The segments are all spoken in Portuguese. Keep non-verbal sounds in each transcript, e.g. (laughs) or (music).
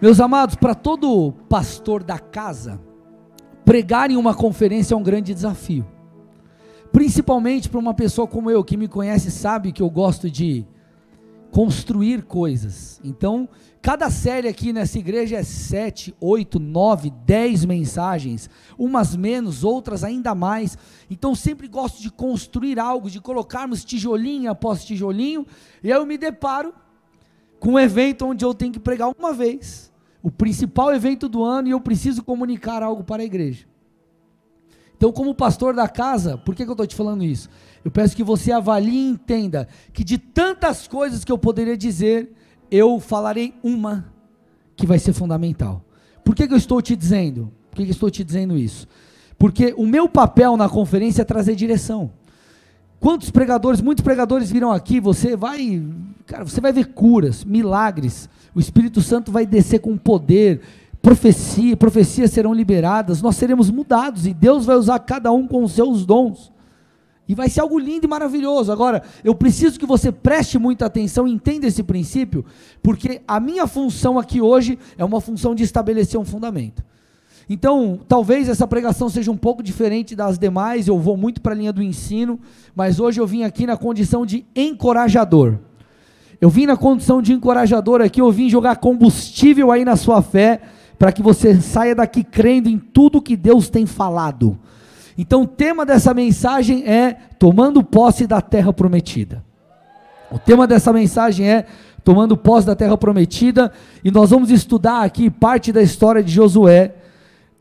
Meus amados, para todo pastor da casa, pregar em uma conferência é um grande desafio. Principalmente para uma pessoa como eu, que me conhece, sabe que eu gosto de construir coisas. Então, cada série aqui nessa igreja é sete, oito, nove, dez mensagens, umas menos, outras ainda mais. Então, sempre gosto de construir algo, de colocarmos tijolinho após tijolinho, e aí eu me deparo com um evento onde eu tenho que pregar uma vez, o principal evento do ano, e eu preciso comunicar algo para a igreja. Então, como pastor da casa, por que, que eu estou te falando isso? Eu peço que você avalie e entenda que de tantas coisas que eu poderia dizer, eu falarei uma que vai ser fundamental. Por que, que eu estou te dizendo? Por que, que eu estou te dizendo isso? Porque o meu papel na conferência é trazer direção. Quantos pregadores, muitos pregadores viram aqui, você vai, cara, você vai ver curas, milagres. O Espírito Santo vai descer com poder, profecia, profecias serão liberadas, nós seremos mudados e Deus vai usar cada um com os seus dons. E vai ser algo lindo e maravilhoso. Agora, eu preciso que você preste muita atenção entenda esse princípio, porque a minha função aqui hoje é uma função de estabelecer um fundamento. Então, talvez essa pregação seja um pouco diferente das demais, eu vou muito para a linha do ensino, mas hoje eu vim aqui na condição de encorajador. Eu vim na condição de encorajador aqui, eu vim jogar combustível aí na sua fé, para que você saia daqui crendo em tudo que Deus tem falado. Então, o tema dessa mensagem é tomando posse da terra prometida. O tema dessa mensagem é tomando posse da terra prometida, e nós vamos estudar aqui parte da história de Josué,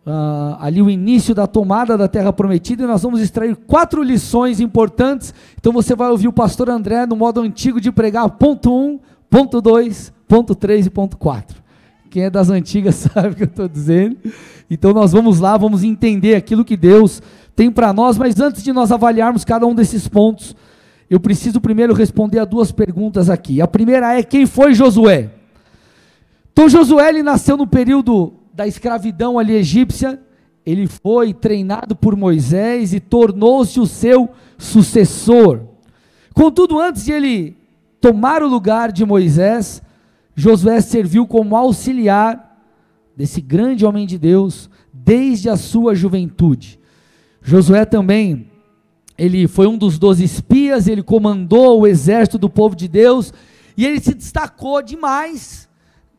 uh, ali o início da tomada da terra prometida, e nós vamos extrair quatro lições importantes. Então você vai ouvir o pastor André no modo antigo de pregar, ponto 1, um, ponto 2, ponto 3 e ponto 4. Quem é das antigas (laughs) sabe o que eu estou dizendo. Então nós vamos lá, vamos entender aquilo que Deus tem para nós, mas antes de nós avaliarmos cada um desses pontos, eu preciso primeiro responder a duas perguntas aqui. A primeira é: quem foi Josué? Então Josué ele nasceu no período da escravidão ali egípcia, ele foi treinado por Moisés e tornou-se o seu sucessor. Contudo, antes de ele tomar o lugar de Moisés, Josué serviu como auxiliar desse grande homem de Deus desde a sua juventude. Josué também, ele foi um dos doze espias, ele comandou o exército do povo de Deus e ele se destacou demais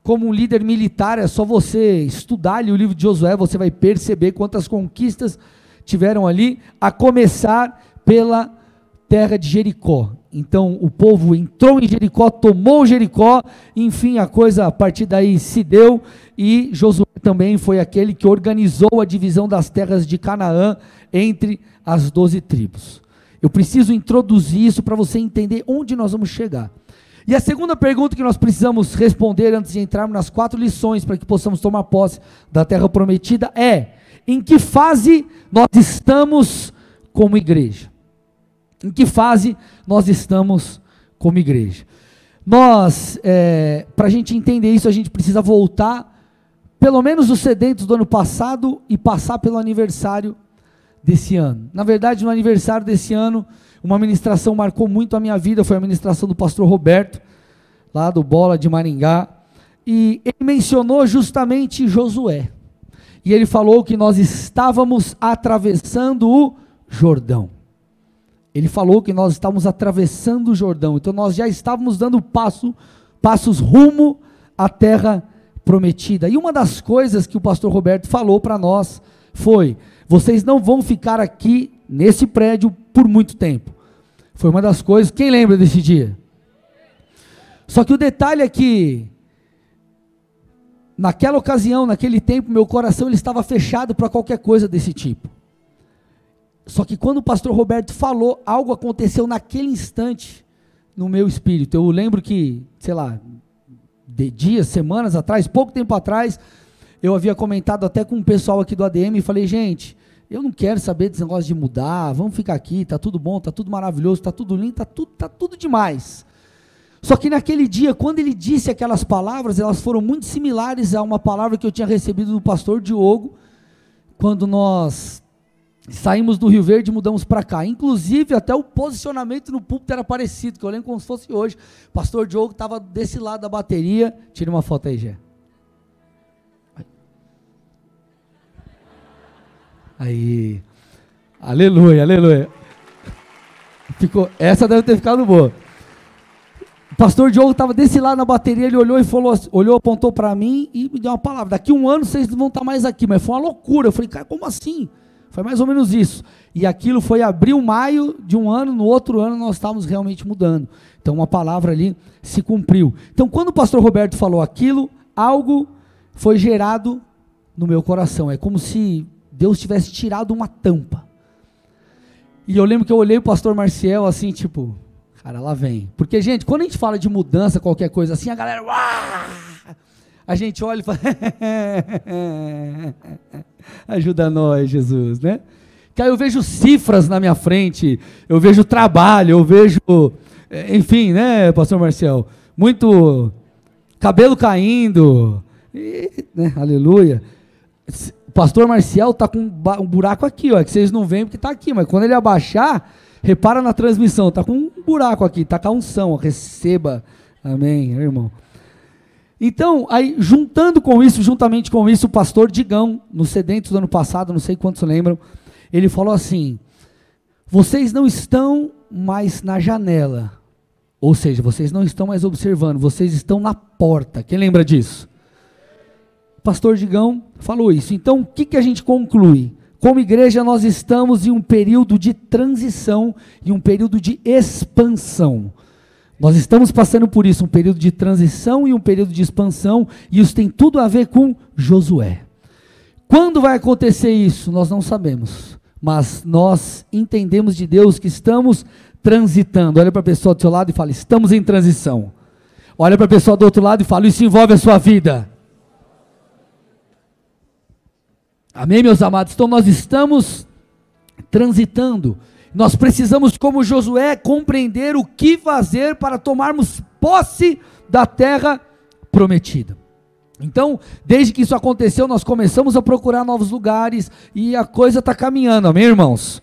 como um líder militar. É só você estudar ali o livro de Josué, você vai perceber quantas conquistas tiveram ali, a começar pela terra de Jericó. Então o povo entrou em Jericó, tomou Jericó, enfim, a coisa a partir daí se deu, e Josué também foi aquele que organizou a divisão das terras de Canaã entre as doze tribos. Eu preciso introduzir isso para você entender onde nós vamos chegar. E a segunda pergunta que nós precisamos responder antes de entrarmos nas quatro lições para que possamos tomar posse da terra prometida é: em que fase nós estamos como igreja? Em que fase nós estamos como igreja? Nós, é, para a gente entender isso, a gente precisa voltar, pelo menos os sedentos do ano passado e passar pelo aniversário desse ano. Na verdade, no aniversário desse ano, uma ministração marcou muito a minha vida, foi a ministração do pastor Roberto, lá do Bola de Maringá, e ele mencionou justamente Josué. E ele falou que nós estávamos atravessando o Jordão. Ele falou que nós estávamos atravessando o Jordão, então nós já estávamos dando passo, passos rumo à terra prometida. E uma das coisas que o pastor Roberto falou para nós foi: vocês não vão ficar aqui nesse prédio por muito tempo. Foi uma das coisas. Quem lembra desse dia? Só que o detalhe é que naquela ocasião, naquele tempo, meu coração ele estava fechado para qualquer coisa desse tipo. Só que quando o pastor Roberto falou, algo aconteceu naquele instante no meu espírito. Eu lembro que, sei lá, de dias, semanas atrás, pouco tempo atrás, eu havia comentado até com o pessoal aqui do ADM e falei, gente, eu não quero saber desse negócio de mudar, vamos ficar aqui, tá tudo bom, tá tudo maravilhoso, tá tudo lindo, tá tudo, tá tudo demais. Só que naquele dia, quando ele disse aquelas palavras, elas foram muito similares a uma palavra que eu tinha recebido do pastor Diogo, quando nós Saímos do Rio Verde e mudamos para cá. Inclusive, até o posicionamento no púlpito era parecido, que eu lembro como se fosse hoje. Pastor Diogo estava desse lado da bateria. Tira uma foto aí, Gé. Aí. Aleluia, aleluia. Ficou, essa deve ter ficado boa. O pastor Diogo estava desse lado na bateria, ele olhou e falou, olhou, apontou para mim e me deu uma palavra. Daqui um ano vocês vão estar tá mais aqui, mas foi uma loucura. Eu falei, cara, como assim? Foi mais ou menos isso. E aquilo foi abril, maio de um ano, no outro ano nós estávamos realmente mudando. Então uma palavra ali se cumpriu. Então quando o pastor Roberto falou aquilo, algo foi gerado no meu coração. É como se Deus tivesse tirado uma tampa. E eu lembro que eu olhei o pastor Marcial assim, tipo, cara, lá vem. Porque, gente, quando a gente fala de mudança, qualquer coisa assim, a galera, a gente olha e fala, (laughs) ajuda nós, Jesus, né? Que aí eu vejo cifras na minha frente, eu vejo trabalho, eu vejo, eh, enfim, né, pastor Marcial, muito cabelo caindo, e, né, aleluia pastor Marcial tá com um buraco aqui, ó, que vocês não veem porque tá aqui, mas quando ele abaixar, repara na transmissão, tá com um buraco aqui, tá com a unção, ó, receba. Amém, irmão. Então, aí juntando com isso, juntamente com isso, o pastor Digão, no Sedentos do ano passado, não sei quantos lembram, ele falou assim: "Vocês não estão mais na janela. Ou seja, vocês não estão mais observando, vocês estão na porta. Quem lembra disso? Pastor Digão falou isso. Então, o que, que a gente conclui? Como igreja, nós estamos em um período de transição e um período de expansão. Nós estamos passando por isso, um período de transição e um período de expansão, e isso tem tudo a ver com Josué. Quando vai acontecer isso? Nós não sabemos, mas nós entendemos de Deus que estamos transitando. Olha para a pessoa do seu lado e fala: estamos em transição. Olha para a pessoa do outro lado e fala: isso envolve a sua vida. Amém, meus amados? Então nós estamos transitando. Nós precisamos, como Josué, compreender o que fazer para tomarmos posse da terra prometida. Então, desde que isso aconteceu, nós começamos a procurar novos lugares e a coisa está caminhando, amém, irmãos?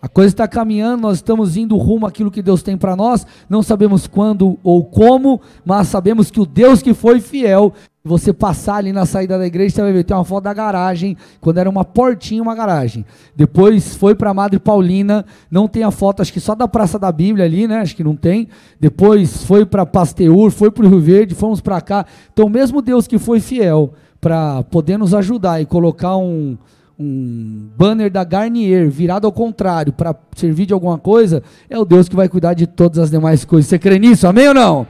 A coisa está caminhando, nós estamos indo rumo àquilo que Deus tem para nós, não sabemos quando ou como, mas sabemos que o Deus que foi fiel você passar ali na saída da igreja, você vai ver, tem uma foto da garagem, quando era uma portinha, uma garagem. Depois foi para Madre Paulina, não tem a foto, acho que só da Praça da Bíblia ali, né? Acho que não tem. Depois foi para Pasteur, foi para o Rio Verde, fomos para cá. Então, mesmo Deus que foi fiel para poder nos ajudar e colocar um, um banner da Garnier virado ao contrário para servir de alguma coisa, é o Deus que vai cuidar de todas as demais coisas. Você crê nisso? Amém ou não?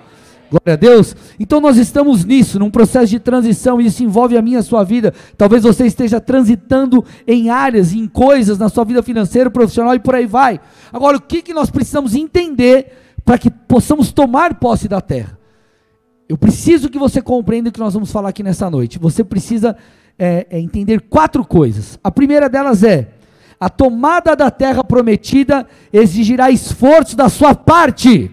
Glória a Deus. Então nós estamos nisso, num processo de transição, e isso envolve a minha a sua vida. Talvez você esteja transitando em áreas, em coisas na sua vida financeira, profissional e por aí vai. Agora, o que, que nós precisamos entender para que possamos tomar posse da terra? Eu preciso que você compreenda o que nós vamos falar aqui nessa noite. Você precisa é, é entender quatro coisas. A primeira delas é: a tomada da terra prometida exigirá esforço da sua parte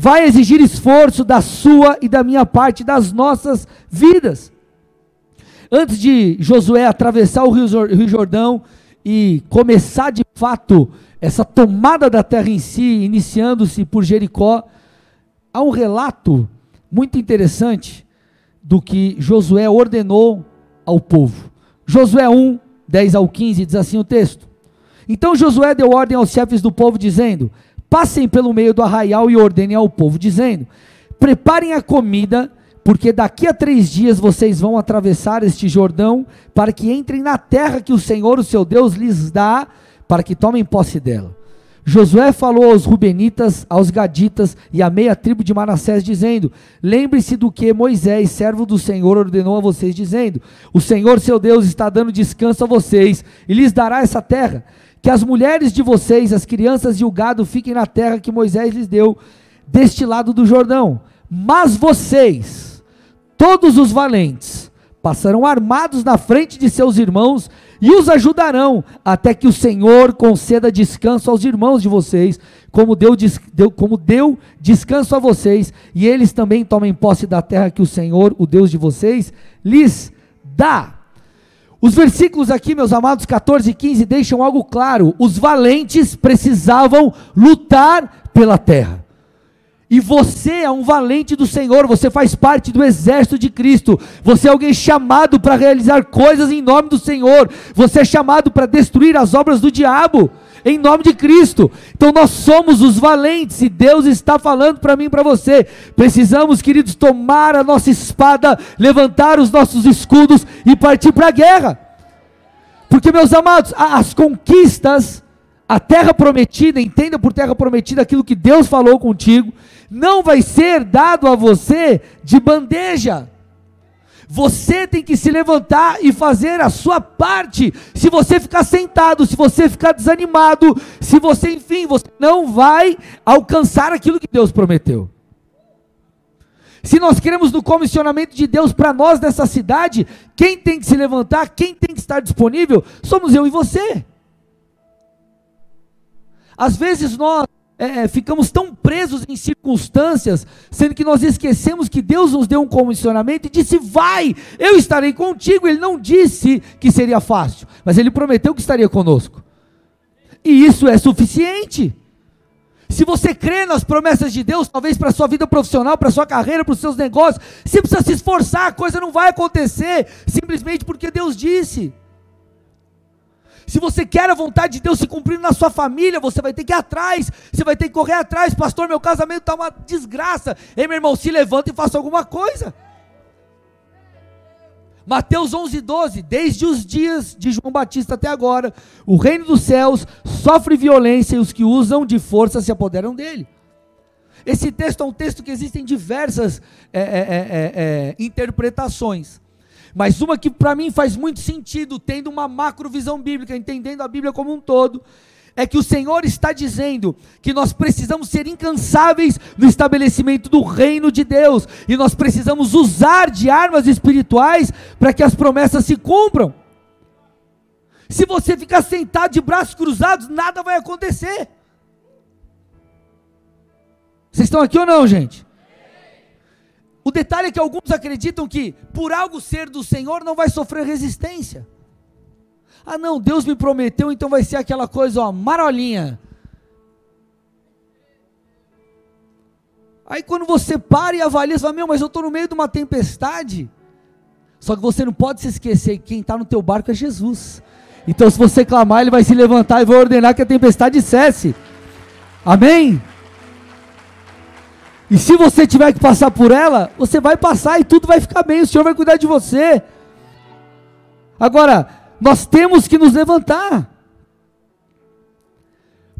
vai exigir esforço da sua e da minha parte, das nossas vidas. Antes de Josué atravessar o Rio Jordão e começar de fato essa tomada da terra em si, iniciando-se por Jericó, há um relato muito interessante do que Josué ordenou ao povo. Josué 1, 10 ao 15, diz assim o texto: Então Josué deu ordem aos chefes do povo, dizendo: Passem pelo meio do arraial e ordenem ao povo, dizendo: Preparem a comida, porque daqui a três dias vocês vão atravessar este Jordão, para que entrem na terra que o Senhor, o seu Deus, lhes dá, para que tomem posse dela. Josué falou aos Rubenitas, aos Gaditas e à meia tribo de Manassés, dizendo: Lembre-se do que Moisés, servo do Senhor, ordenou a vocês, dizendo: O Senhor, seu Deus, está dando descanso a vocês e lhes dará essa terra que as mulheres de vocês, as crianças e o gado fiquem na terra que Moisés lhes deu, deste lado do Jordão. Mas vocês, todos os valentes, passarão armados na frente de seus irmãos e os ajudarão, até que o Senhor conceda descanso aos irmãos de vocês, como deu, deu, como deu descanso a vocês, e eles também tomem posse da terra que o Senhor, o Deus de vocês, lhes dá. Os versículos aqui, meus amados, 14 e 15, deixam algo claro: os valentes precisavam lutar pela terra. E você é um valente do Senhor, você faz parte do exército de Cristo. Você é alguém chamado para realizar coisas em nome do Senhor. Você é chamado para destruir as obras do diabo em nome de Cristo. Então nós somos os valentes e Deus está falando para mim e para você. Precisamos, queridos, tomar a nossa espada, levantar os nossos escudos e partir para a guerra. Porque, meus amados, as conquistas, a terra prometida, entenda por terra prometida aquilo que Deus falou contigo não vai ser dado a você de bandeja. Você tem que se levantar e fazer a sua parte. Se você ficar sentado, se você ficar desanimado, se você, enfim, você não vai alcançar aquilo que Deus prometeu. Se nós queremos no comissionamento de Deus para nós nessa cidade, quem tem que se levantar, quem tem que estar disponível, somos eu e você. Às vezes nós é, é, ficamos tão presos em circunstâncias, sendo que nós esquecemos que Deus nos deu um comissionamento e disse: Vai, eu estarei contigo. Ele não disse que seria fácil, mas ele prometeu que estaria conosco. E isso é suficiente. Se você crê nas promessas de Deus, talvez para a sua vida profissional, para a sua carreira, para os seus negócios, você precisa se esforçar, a coisa não vai acontecer simplesmente porque Deus disse. Se você quer a vontade de Deus se cumprir na sua família, você vai ter que ir atrás, você vai ter que correr atrás. Pastor, meu casamento está uma desgraça. Ei, meu irmão, se levanta e faça alguma coisa. Mateus 11, 12. Desde os dias de João Batista até agora, o reino dos céus sofre violência e os que usam de força se apoderam dele. Esse texto é um texto que existem diversas é, é, é, é interpretações. Mas uma que para mim faz muito sentido, tendo uma macrovisão bíblica, entendendo a Bíblia como um todo, é que o Senhor está dizendo que nós precisamos ser incansáveis no estabelecimento do reino de Deus, e nós precisamos usar de armas espirituais para que as promessas se cumpram. Se você ficar sentado de braços cruzados, nada vai acontecer. Vocês estão aqui ou não, gente? O detalhe é que alguns acreditam que, por algo ser do Senhor, não vai sofrer resistência. Ah, não, Deus me prometeu, então vai ser aquela coisa, ó, marolinha. Aí quando você para e avalia, você fala, meu, mas eu estou no meio de uma tempestade. Só que você não pode se esquecer que quem está no teu barco é Jesus. Então se você clamar, ele vai se levantar e vai ordenar que a tempestade cesse. Amém? E se você tiver que passar por ela, você vai passar e tudo vai ficar bem, o Senhor vai cuidar de você. Agora, nós temos que nos levantar.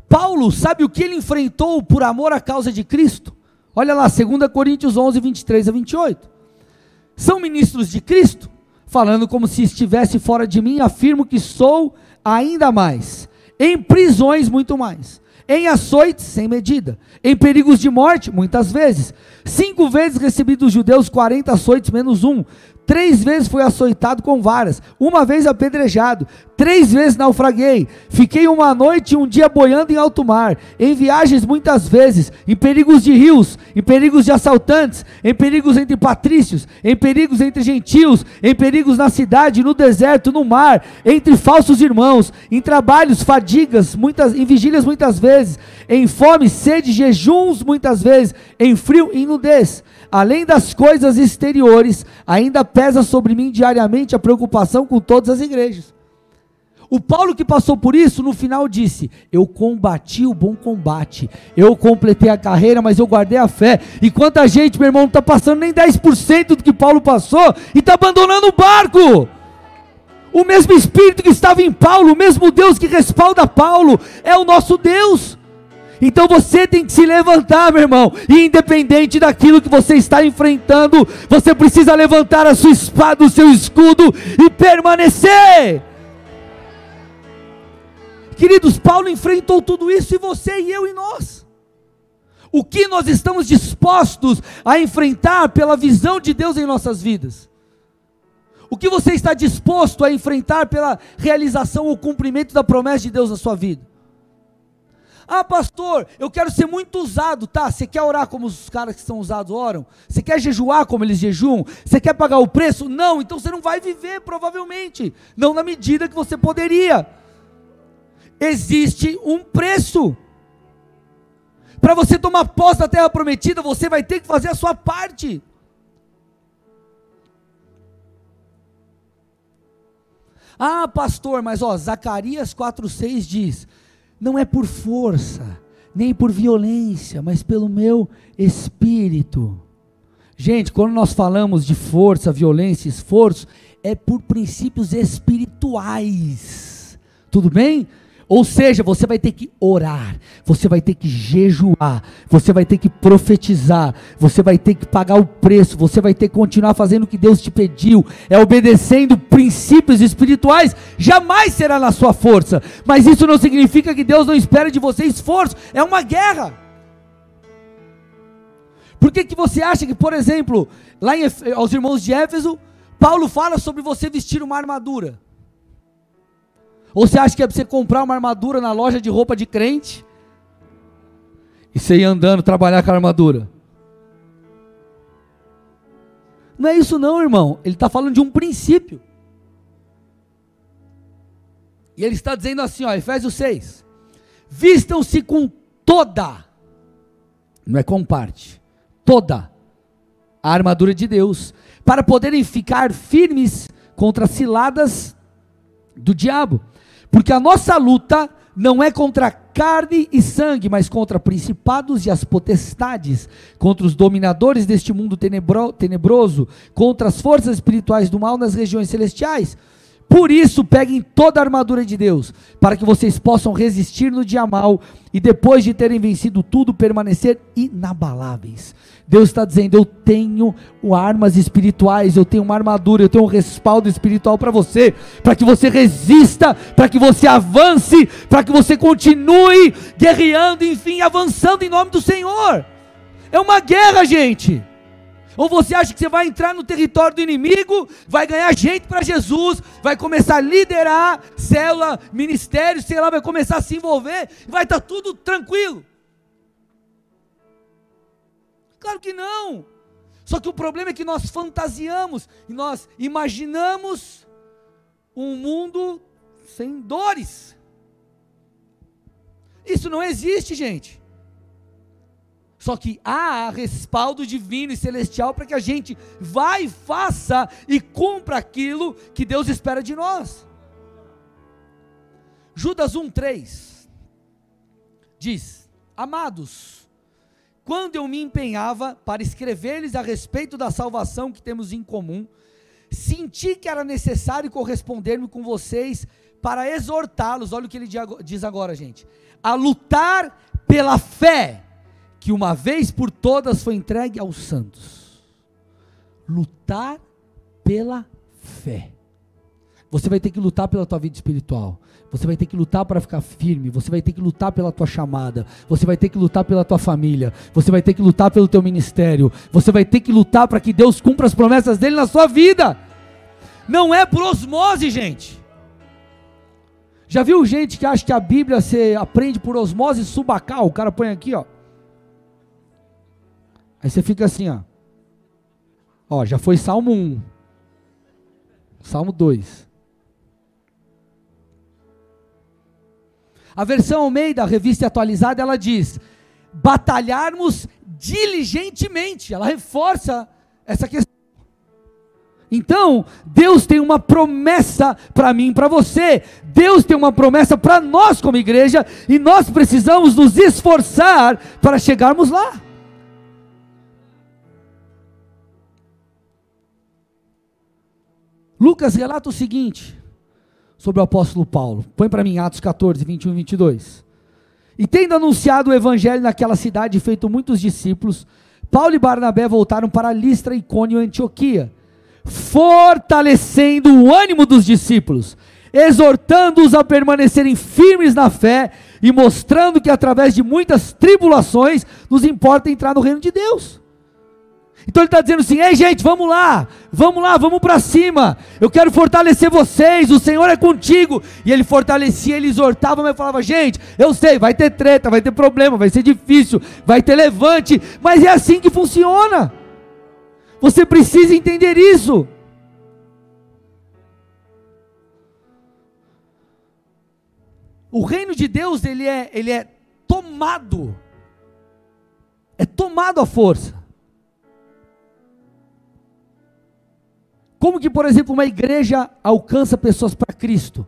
Paulo, sabe o que ele enfrentou por amor à causa de Cristo? Olha lá, 2 Coríntios 11, 23 a 28. São ministros de Cristo? Falando como se estivesse fora de mim, afirmo que sou ainda mais. Em prisões, muito mais em açoites sem medida, em perigos de morte, muitas vezes. Cinco vezes recebi dos judeus 40 açoites menos um. Três vezes fui açoitado com varas, uma vez apedrejado, três vezes naufraguei, fiquei uma noite e um dia boiando em alto mar, em viagens muitas vezes, em perigos de rios, em perigos de assaltantes, em perigos entre patrícios, em perigos entre gentios, em perigos na cidade, no deserto, no mar, entre falsos irmãos, em trabalhos, fadigas, muitas, em vigílias muitas vezes, em fome, sede, jejuns muitas vezes, em frio e nudez além das coisas exteriores, ainda pesa sobre mim diariamente a preocupação com todas as igrejas. O Paulo que passou por isso, no final disse: Eu combati o bom combate, eu completei a carreira, mas eu guardei a fé. E quanta gente, meu irmão, não está passando nem 10% do que Paulo passou e está abandonando o barco. O mesmo Espírito que estava em Paulo, o mesmo Deus que respalda Paulo, é o nosso Deus. Então você tem que se levantar, meu irmão, e independente daquilo que você está enfrentando, você precisa levantar a sua espada, o seu escudo e permanecer. Queridos, Paulo enfrentou tudo isso e você e eu e nós. O que nós estamos dispostos a enfrentar pela visão de Deus em nossas vidas? O que você está disposto a enfrentar pela realização ou cumprimento da promessa de Deus na sua vida? Ah, pastor, eu quero ser muito usado, tá? Você quer orar como os caras que são usados oram? Você quer jejuar como eles jejuam? Você quer pagar o preço? Não, então você não vai viver, provavelmente. Não na medida que você poderia. Existe um preço. Para você tomar posse da terra prometida, você vai ter que fazer a sua parte. Ah, pastor, mas ó, Zacarias 4:6 diz: "Não é por força, nem por violência, mas pelo meu espírito". Gente, quando nós falamos de força, violência, esforço, é por princípios espirituais. Tudo bem? Ou seja, você vai ter que orar, você vai ter que jejuar, você vai ter que profetizar, você vai ter que pagar o preço, você vai ter que continuar fazendo o que Deus te pediu, é obedecendo princípios espirituais, jamais será na sua força, mas isso não significa que Deus não espera de você esforço, é uma guerra. Por que, que você acha que, por exemplo, lá em, aos irmãos de Éfeso, Paulo fala sobre você vestir uma armadura? Ou você acha que é para você comprar uma armadura na loja de roupa de crente? E você ir andando, trabalhar com a armadura? Não é isso não, irmão. Ele está falando de um princípio. E ele está dizendo assim, ó, Efésios 6. Vistam-se com toda, não é com parte, toda a armadura de Deus, para poderem ficar firmes contra ciladas do diabo. Porque a nossa luta não é contra carne e sangue, mas contra principados e as potestades, contra os dominadores deste mundo tenebro, tenebroso, contra as forças espirituais do mal nas regiões celestiais. Por isso, peguem toda a armadura de Deus, para que vocês possam resistir no dia mal e depois de terem vencido tudo, permanecer inabaláveis. Deus está dizendo: Eu tenho armas espirituais, eu tenho uma armadura, eu tenho um respaldo espiritual para você, para que você resista, para que você avance, para que você continue guerreando, enfim, avançando em nome do Senhor. É uma guerra, gente. Ou você acha que você vai entrar no território do inimigo, vai ganhar gente para Jesus, vai começar a liderar célula, ministério, sei lá, vai começar a se envolver, vai estar tá tudo tranquilo. Claro que não. Só que o problema é que nós fantasiamos e nós imaginamos um mundo sem dores. Isso não existe, gente. Só que há respaldo divino e celestial para que a gente vá e faça e cumpra aquilo que Deus espera de nós. Judas 1,3 diz: Amados, quando eu me empenhava para escrever-lhes a respeito da salvação que temos em comum, senti que era necessário corresponder-me com vocês para exortá-los, olha o que ele diz agora, gente, a lutar pela fé que uma vez por todas foi entregue aos santos. Lutar pela fé. Você vai ter que lutar pela tua vida espiritual. Você vai ter que lutar para ficar firme, você vai ter que lutar pela tua chamada, você vai ter que lutar pela tua família, você vai ter que lutar pelo teu ministério, você vai ter que lutar para que Deus cumpra as promessas dele na sua vida. Não é por osmose, gente. Já viu gente que acha que a Bíblia você aprende por osmose subacal? O cara põe aqui, ó. Aí você fica assim, ó. Ó, já foi Salmo 1. Salmo 2. A versão Almeida, a revista atualizada, ela diz: batalharmos diligentemente. Ela reforça essa questão. Então, Deus tem uma promessa para mim, para você. Deus tem uma promessa para nós como igreja e nós precisamos nos esforçar para chegarmos lá. Lucas relata o seguinte: sobre o apóstolo Paulo. Põe para mim Atos 14, 21 e 22. E tendo anunciado o evangelho naquela cidade e feito muitos discípulos, Paulo e Barnabé voltaram para Listra, Icônio e Antioquia, fortalecendo o ânimo dos discípulos, exortando-os a permanecerem firmes na fé e mostrando que através de muitas tribulações nos importa entrar no reino de Deus. Então ele está dizendo assim: ei gente, vamos lá, vamos lá, vamos para cima. Eu quero fortalecer vocês, o Senhor é contigo. E ele fortalecia, ele exortava, mas falava: gente, eu sei, vai ter treta, vai ter problema, vai ser difícil, vai ter levante, mas é assim que funciona. Você precisa entender isso. O reino de Deus ele é, ele é tomado é tomado à força. Como que, por exemplo, uma igreja alcança pessoas para Cristo?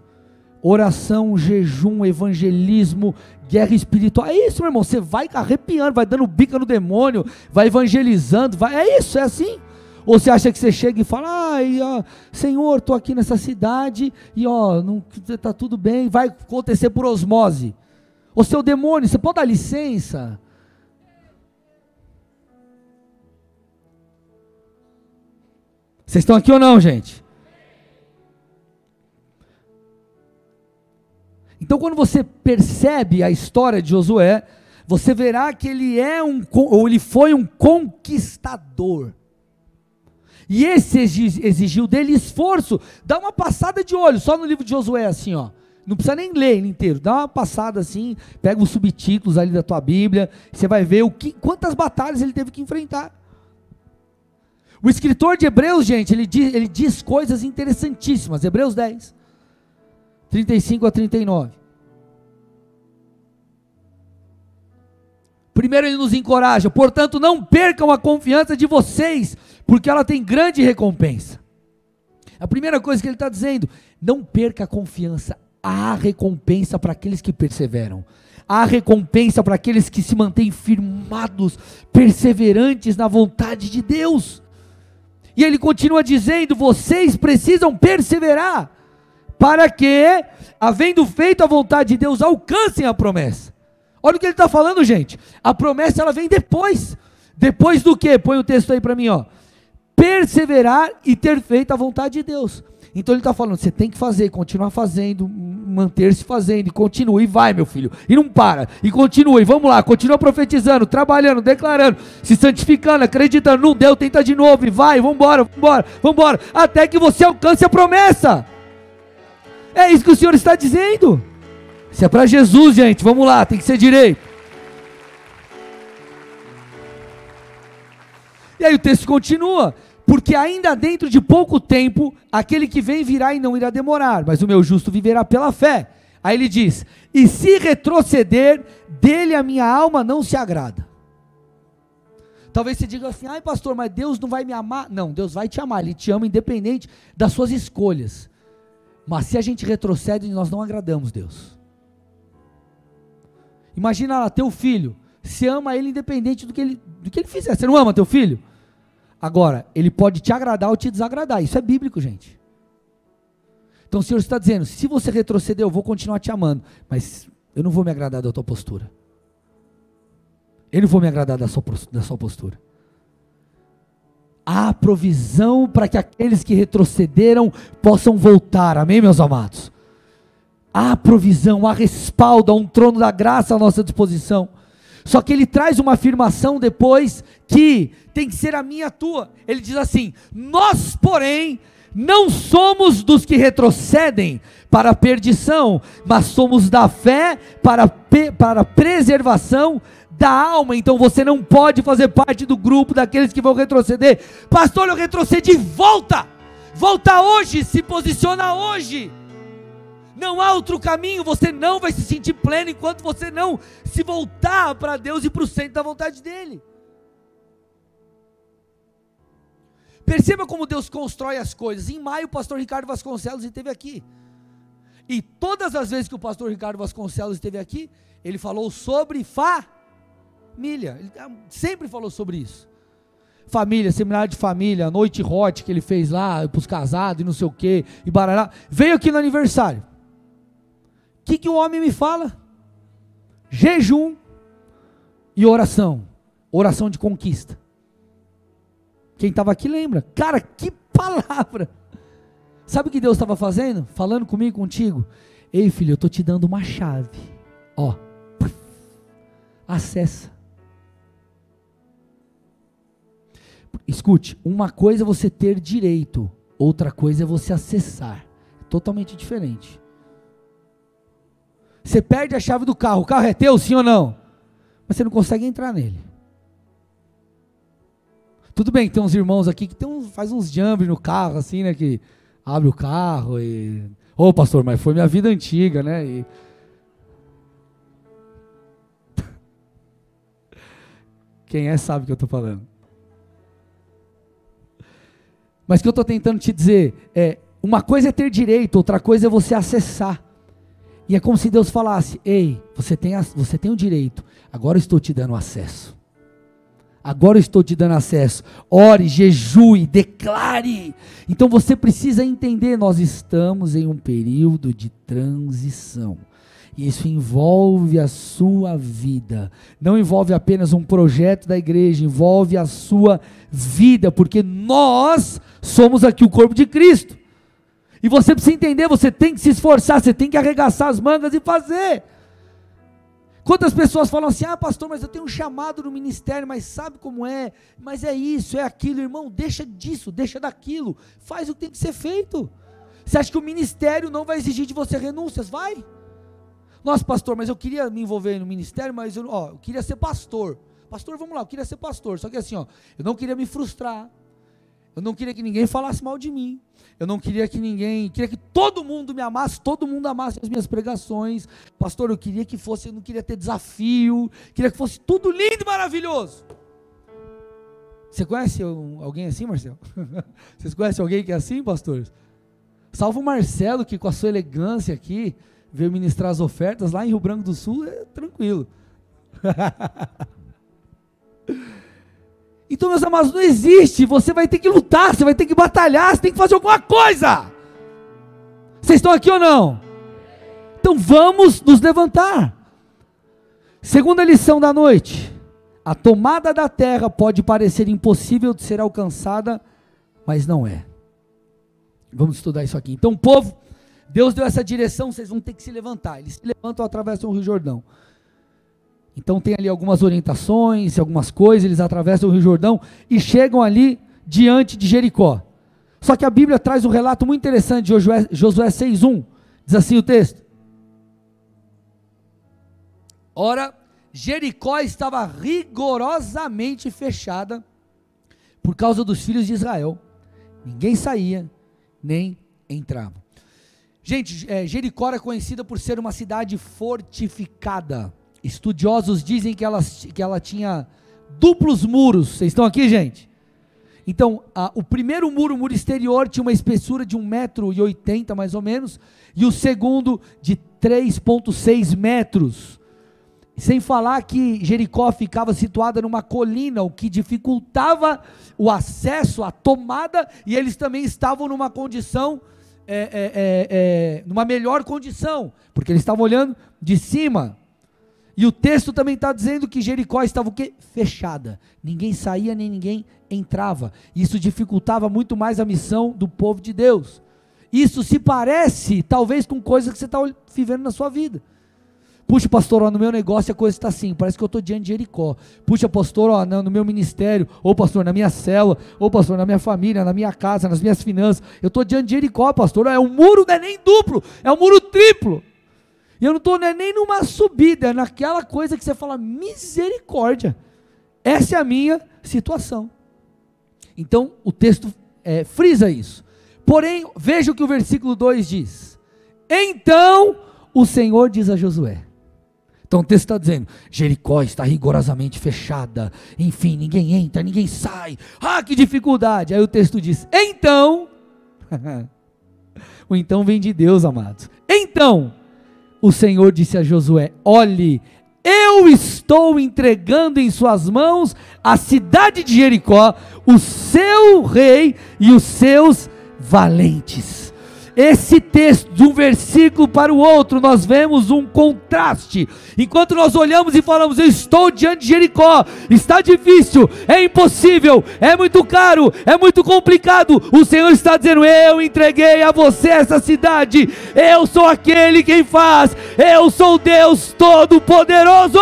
Oração, jejum, evangelismo, guerra espiritual. É isso, meu irmão. Você vai arrepiando, vai dando bica no demônio, vai evangelizando, vai. É isso, é assim. Ou você acha que você chega e fala, ai, ó, Senhor, estou aqui nessa cidade e ó, não está tudo bem, vai acontecer por osmose. O seu demônio, você pode dar licença? Vocês estão aqui ou não, gente? Então, quando você percebe a história de Josué, você verá que ele é um ou ele foi um conquistador. E esse exigiu dele esforço. Dá uma passada de olho só no livro de Josué assim, ó. Não precisa nem ler ele inteiro. Dá uma passada assim, pega os subtítulos ali da tua Bíblia, você vai ver o que, quantas batalhas ele teve que enfrentar. O escritor de Hebreus, gente, ele diz, ele diz coisas interessantíssimas. Hebreus 10, 35 a 39. Primeiro ele nos encoraja, portanto, não percam a confiança de vocês, porque ela tem grande recompensa. A primeira coisa que ele está dizendo, não perca a confiança, há recompensa para aqueles que perseveram, há recompensa para aqueles que se mantêm firmados, perseverantes na vontade de Deus. E ele continua dizendo: vocês precisam perseverar, para que, havendo feito a vontade de Deus, alcancem a promessa. Olha o que ele está falando, gente. A promessa ela vem depois. Depois do que? Põe o texto aí para mim, ó perseverar e ter feito a vontade de Deus. Então ele está falando, você tem que fazer, continuar fazendo, manter-se fazendo, e continua, e vai, meu filho, e não para, e continua, e vamos lá, continua profetizando, trabalhando, declarando, se santificando, acreditando, não deu, tenta de novo, e vai, embora, vamos embora, até que você alcance a promessa. É isso que o Senhor está dizendo. Isso é para Jesus, gente, vamos lá, tem que ser direito. E aí o texto continua porque ainda dentro de pouco tempo, aquele que vem virá e não irá demorar, mas o meu justo viverá pela fé. Aí ele diz: E se retroceder, dele a minha alma não se agrada. Talvez você diga assim: ai pastor, mas Deus não vai me amar. Não, Deus vai te amar, Ele te ama independente das suas escolhas. Mas se a gente retrocede, nós não agradamos Deus. Imagina lá, teu filho, você ama ele independente do que ele, do que ele fizer. Você não ama teu filho? Agora, ele pode te agradar ou te desagradar. Isso é bíblico, gente. Então o Senhor está dizendo: se você retroceder, eu vou continuar te amando, mas eu não vou me agradar da tua postura. Eu não vou me agradar da sua, da sua postura. Há provisão para que aqueles que retrocederam possam voltar. Amém, meus amados? Há provisão, há respaldo, há um trono da graça à nossa disposição. Só que ele traz uma afirmação depois que tem que ser a minha a tua. Ele diz assim: Nós, porém, não somos dos que retrocedem para a perdição, mas somos da fé para, para a preservação da alma. Então você não pode fazer parte do grupo daqueles que vão retroceder. Pastor, eu retrocedi, volta! Volta hoje, se posiciona hoje. Não há outro caminho, você não vai se sentir pleno enquanto você não se voltar para Deus e para o centro da vontade dEle. Perceba como Deus constrói as coisas. Em maio, o pastor Ricardo Vasconcelos esteve aqui. E todas as vezes que o pastor Ricardo Vasconcelos esteve aqui, ele falou sobre família. Ele ah, sempre falou sobre isso. Família, seminário de família, noite hot que ele fez lá para os casados e não sei o que, e barará. Veio aqui no aniversário. Que, que o homem me fala? Jejum e oração. Oração de conquista. Quem estava aqui lembra. Cara, que (laughs) palavra! Sabe o que Deus estava fazendo? Falando comigo, contigo. Ei, filho, eu estou te dando uma chave. Ó, acessa. Escute, uma coisa é você ter direito, outra coisa é você acessar. Totalmente diferente. Você perde a chave do carro, o carro é teu, sim ou não? Mas você não consegue entrar nele. Tudo bem, tem uns irmãos aqui que tem uns, faz uns jumps no carro, assim, né? Que abre o carro e. Ô oh, pastor, mas foi minha vida antiga, né? E... (laughs) Quem é sabe o que eu estou falando. Mas o que eu estou tentando te dizer é: uma coisa é ter direito, outra coisa é você acessar. E é como se Deus falasse: Ei, você tem, você tem o direito, agora eu estou te dando acesso. Agora eu estou te dando acesso. Ore, jejue, declare. Então você precisa entender: nós estamos em um período de transição. E isso envolve a sua vida. Não envolve apenas um projeto da igreja, envolve a sua vida, porque nós somos aqui o corpo de Cristo. E você precisa entender, você tem que se esforçar, você tem que arregaçar as mangas e fazer. Quantas pessoas falam assim: ah, pastor, mas eu tenho um chamado no ministério, mas sabe como é? Mas é isso, é aquilo, irmão, deixa disso, deixa daquilo, faz o que tem que ser feito. Você acha que o ministério não vai exigir de você renúncias? Vai. Nossa, pastor, mas eu queria me envolver no ministério, mas eu, ó, eu queria ser pastor. Pastor, vamos lá, eu queria ser pastor. Só que assim, ó, eu não queria me frustrar. Eu não queria que ninguém falasse mal de mim. Eu não queria que ninguém, queria que todo mundo me amasse, todo mundo amasse as minhas pregações. Pastor, eu queria que fosse, eu não queria ter desafio, queria que fosse tudo lindo e maravilhoso. Você conhece alguém assim, Marcelo? (laughs) Vocês conhecem alguém que é assim, pastores? Salvo o Marcelo, que com a sua elegância aqui, veio ministrar as ofertas lá em Rio Branco do Sul, é tranquilo. (laughs) Então, meus amados, não existe. Você vai ter que lutar, você vai ter que batalhar, você tem que fazer alguma coisa. Vocês estão aqui ou não? Então vamos nos levantar. Segunda lição da noite: a tomada da terra pode parecer impossível de ser alcançada, mas não é. Vamos estudar isso aqui. Então, povo, Deus deu essa direção, vocês vão ter que se levantar. Eles se levantam, atravessam o Rio Jordão. Então tem ali algumas orientações, algumas coisas, eles atravessam o Rio Jordão e chegam ali diante de Jericó. Só que a Bíblia traz um relato muito interessante de Josué, Josué 6:1. Diz assim o texto: Ora, Jericó estava rigorosamente fechada por causa dos filhos de Israel. Ninguém saía, nem entrava. Gente, é, Jericó é conhecida por ser uma cidade fortificada. Estudiosos dizem que ela, que ela tinha duplos muros. Vocês estão aqui, gente? Então, a, o primeiro muro, o muro exterior, tinha uma espessura de 1,80m mais ou menos, e o segundo de 3,6 metros. Sem falar que Jericó ficava situada numa colina, o que dificultava o acesso, a tomada, e eles também estavam numa condição, é, é, é, é numa melhor condição, porque eles estavam olhando de cima. E o texto também está dizendo que Jericó estava o quê? Fechada. Ninguém saía nem ninguém entrava. Isso dificultava muito mais a missão do povo de Deus. Isso se parece, talvez, com coisas que você está vivendo na sua vida. Puxa, pastor, ó, no meu negócio a coisa está assim, parece que eu estou diante de Jericó. Puxa, pastor, ó, no meu ministério, ou pastor, na minha célula, ou pastor, na minha família, na minha casa, nas minhas finanças, eu estou diante de Jericó, pastor. É um muro, não é nem duplo, é um muro triplo. E eu não estou né, nem numa subida, é naquela coisa que você fala, misericórdia. Essa é a minha situação. Então, o texto é, frisa isso. Porém, veja o que o versículo 2 diz. Então, o Senhor diz a Josué. Então o texto está dizendo: Jericó está rigorosamente fechada, enfim, ninguém entra, ninguém sai. Ah, que dificuldade! Aí o texto diz: Então, (laughs) o então vem de Deus, amados. Então, o Senhor disse a Josué: Olhe, eu estou entregando em suas mãos a cidade de Jericó, o seu rei e os seus valentes esse texto, de um versículo para o outro, nós vemos um contraste. Enquanto nós olhamos e falamos, eu estou diante de Jericó, está difícil, é impossível, é muito caro, é muito complicado. O Senhor está dizendo: Eu entreguei a você essa cidade, eu sou aquele quem faz, eu sou Deus Todo-Poderoso.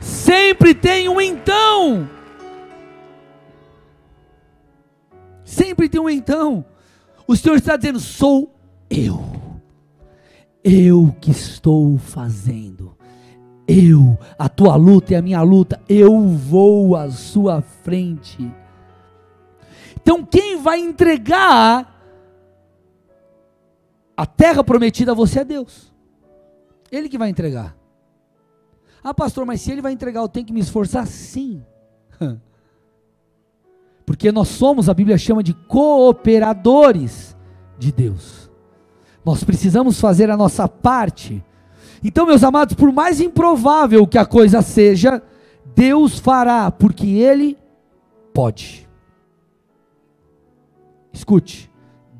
Sempre tem um então. Sempre tem um então. O Senhor está dizendo: sou eu. Eu que estou fazendo. Eu, a tua luta é a minha luta. Eu vou à sua frente. Então, quem vai entregar a terra prometida a você é Deus. Ele que vai entregar. Ah, pastor, mas se ele vai entregar, eu tenho que me esforçar? Sim. (laughs) Porque nós somos, a Bíblia chama de cooperadores de Deus. Nós precisamos fazer a nossa parte. Então, meus amados, por mais improvável que a coisa seja, Deus fará, porque Ele pode. Escute,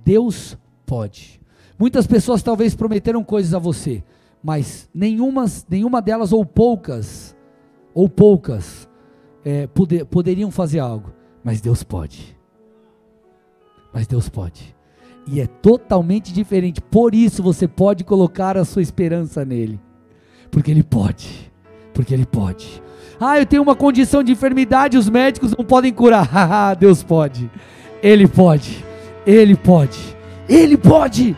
Deus pode. Muitas pessoas talvez prometeram coisas a você, mas nenhuma, nenhuma delas ou poucas, ou poucas, é, poder, poderiam fazer algo. Mas Deus pode. Mas Deus pode. E é totalmente diferente. Por isso você pode colocar a sua esperança nele. Porque ele pode. Porque ele pode. Ah, eu tenho uma condição de enfermidade, os médicos não podem curar. (laughs) Ah, Deus pode. Ele pode. Ele pode. Ele pode.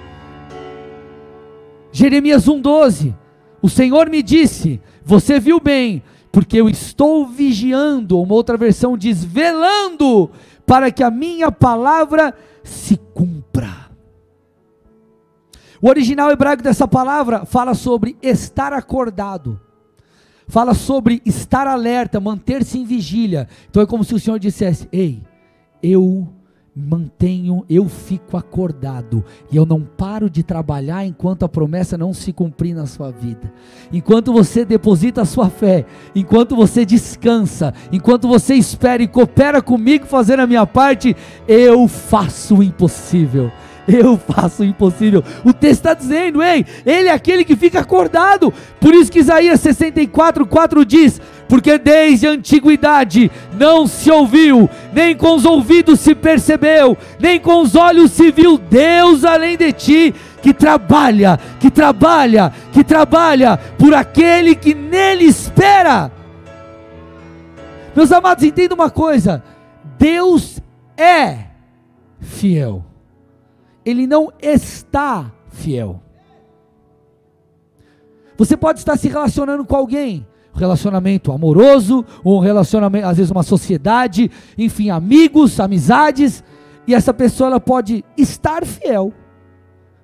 Jeremias 1:12. O Senhor me disse: Você viu bem, porque eu estou vigiando, uma outra versão diz velando, para que a minha palavra se cumpra. O original hebraico dessa palavra fala sobre estar acordado, fala sobre estar alerta, manter-se em vigília. Então é como se o Senhor dissesse: Ei, eu mantenho, eu fico acordado e eu não paro de trabalhar enquanto a promessa não se cumprir na sua vida. Enquanto você deposita a sua fé, enquanto você descansa, enquanto você espera e coopera comigo fazer a minha parte, eu faço o impossível. Eu faço o impossível. O texto está dizendo, ei, ele é aquele que fica acordado. Por isso que Isaías 64, 4 diz: porque desde a antiguidade não se ouviu, nem com os ouvidos se percebeu, nem com os olhos se viu Deus além de ti, que trabalha, que trabalha, que trabalha por aquele que nele espera. Meus amados, entenda uma coisa: Deus é fiel, Ele não está fiel. Você pode estar se relacionando com alguém, relacionamento amoroso, um relacionamento, às vezes uma sociedade, enfim, amigos, amizades, e essa pessoa ela pode estar fiel,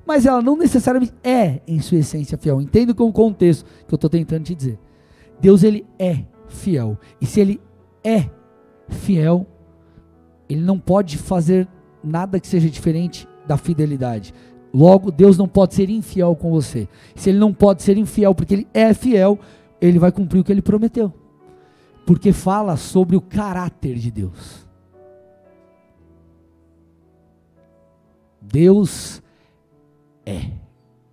mas ela não necessariamente é em sua essência fiel. Entendo com o contexto que eu estou tentando te dizer. Deus ele é fiel, e se ele é fiel, ele não pode fazer nada que seja diferente da fidelidade. Logo, Deus não pode ser infiel com você. Se ele não pode ser infiel porque ele é fiel, ele vai cumprir o que ele prometeu. Porque fala sobre o caráter de Deus. Deus é.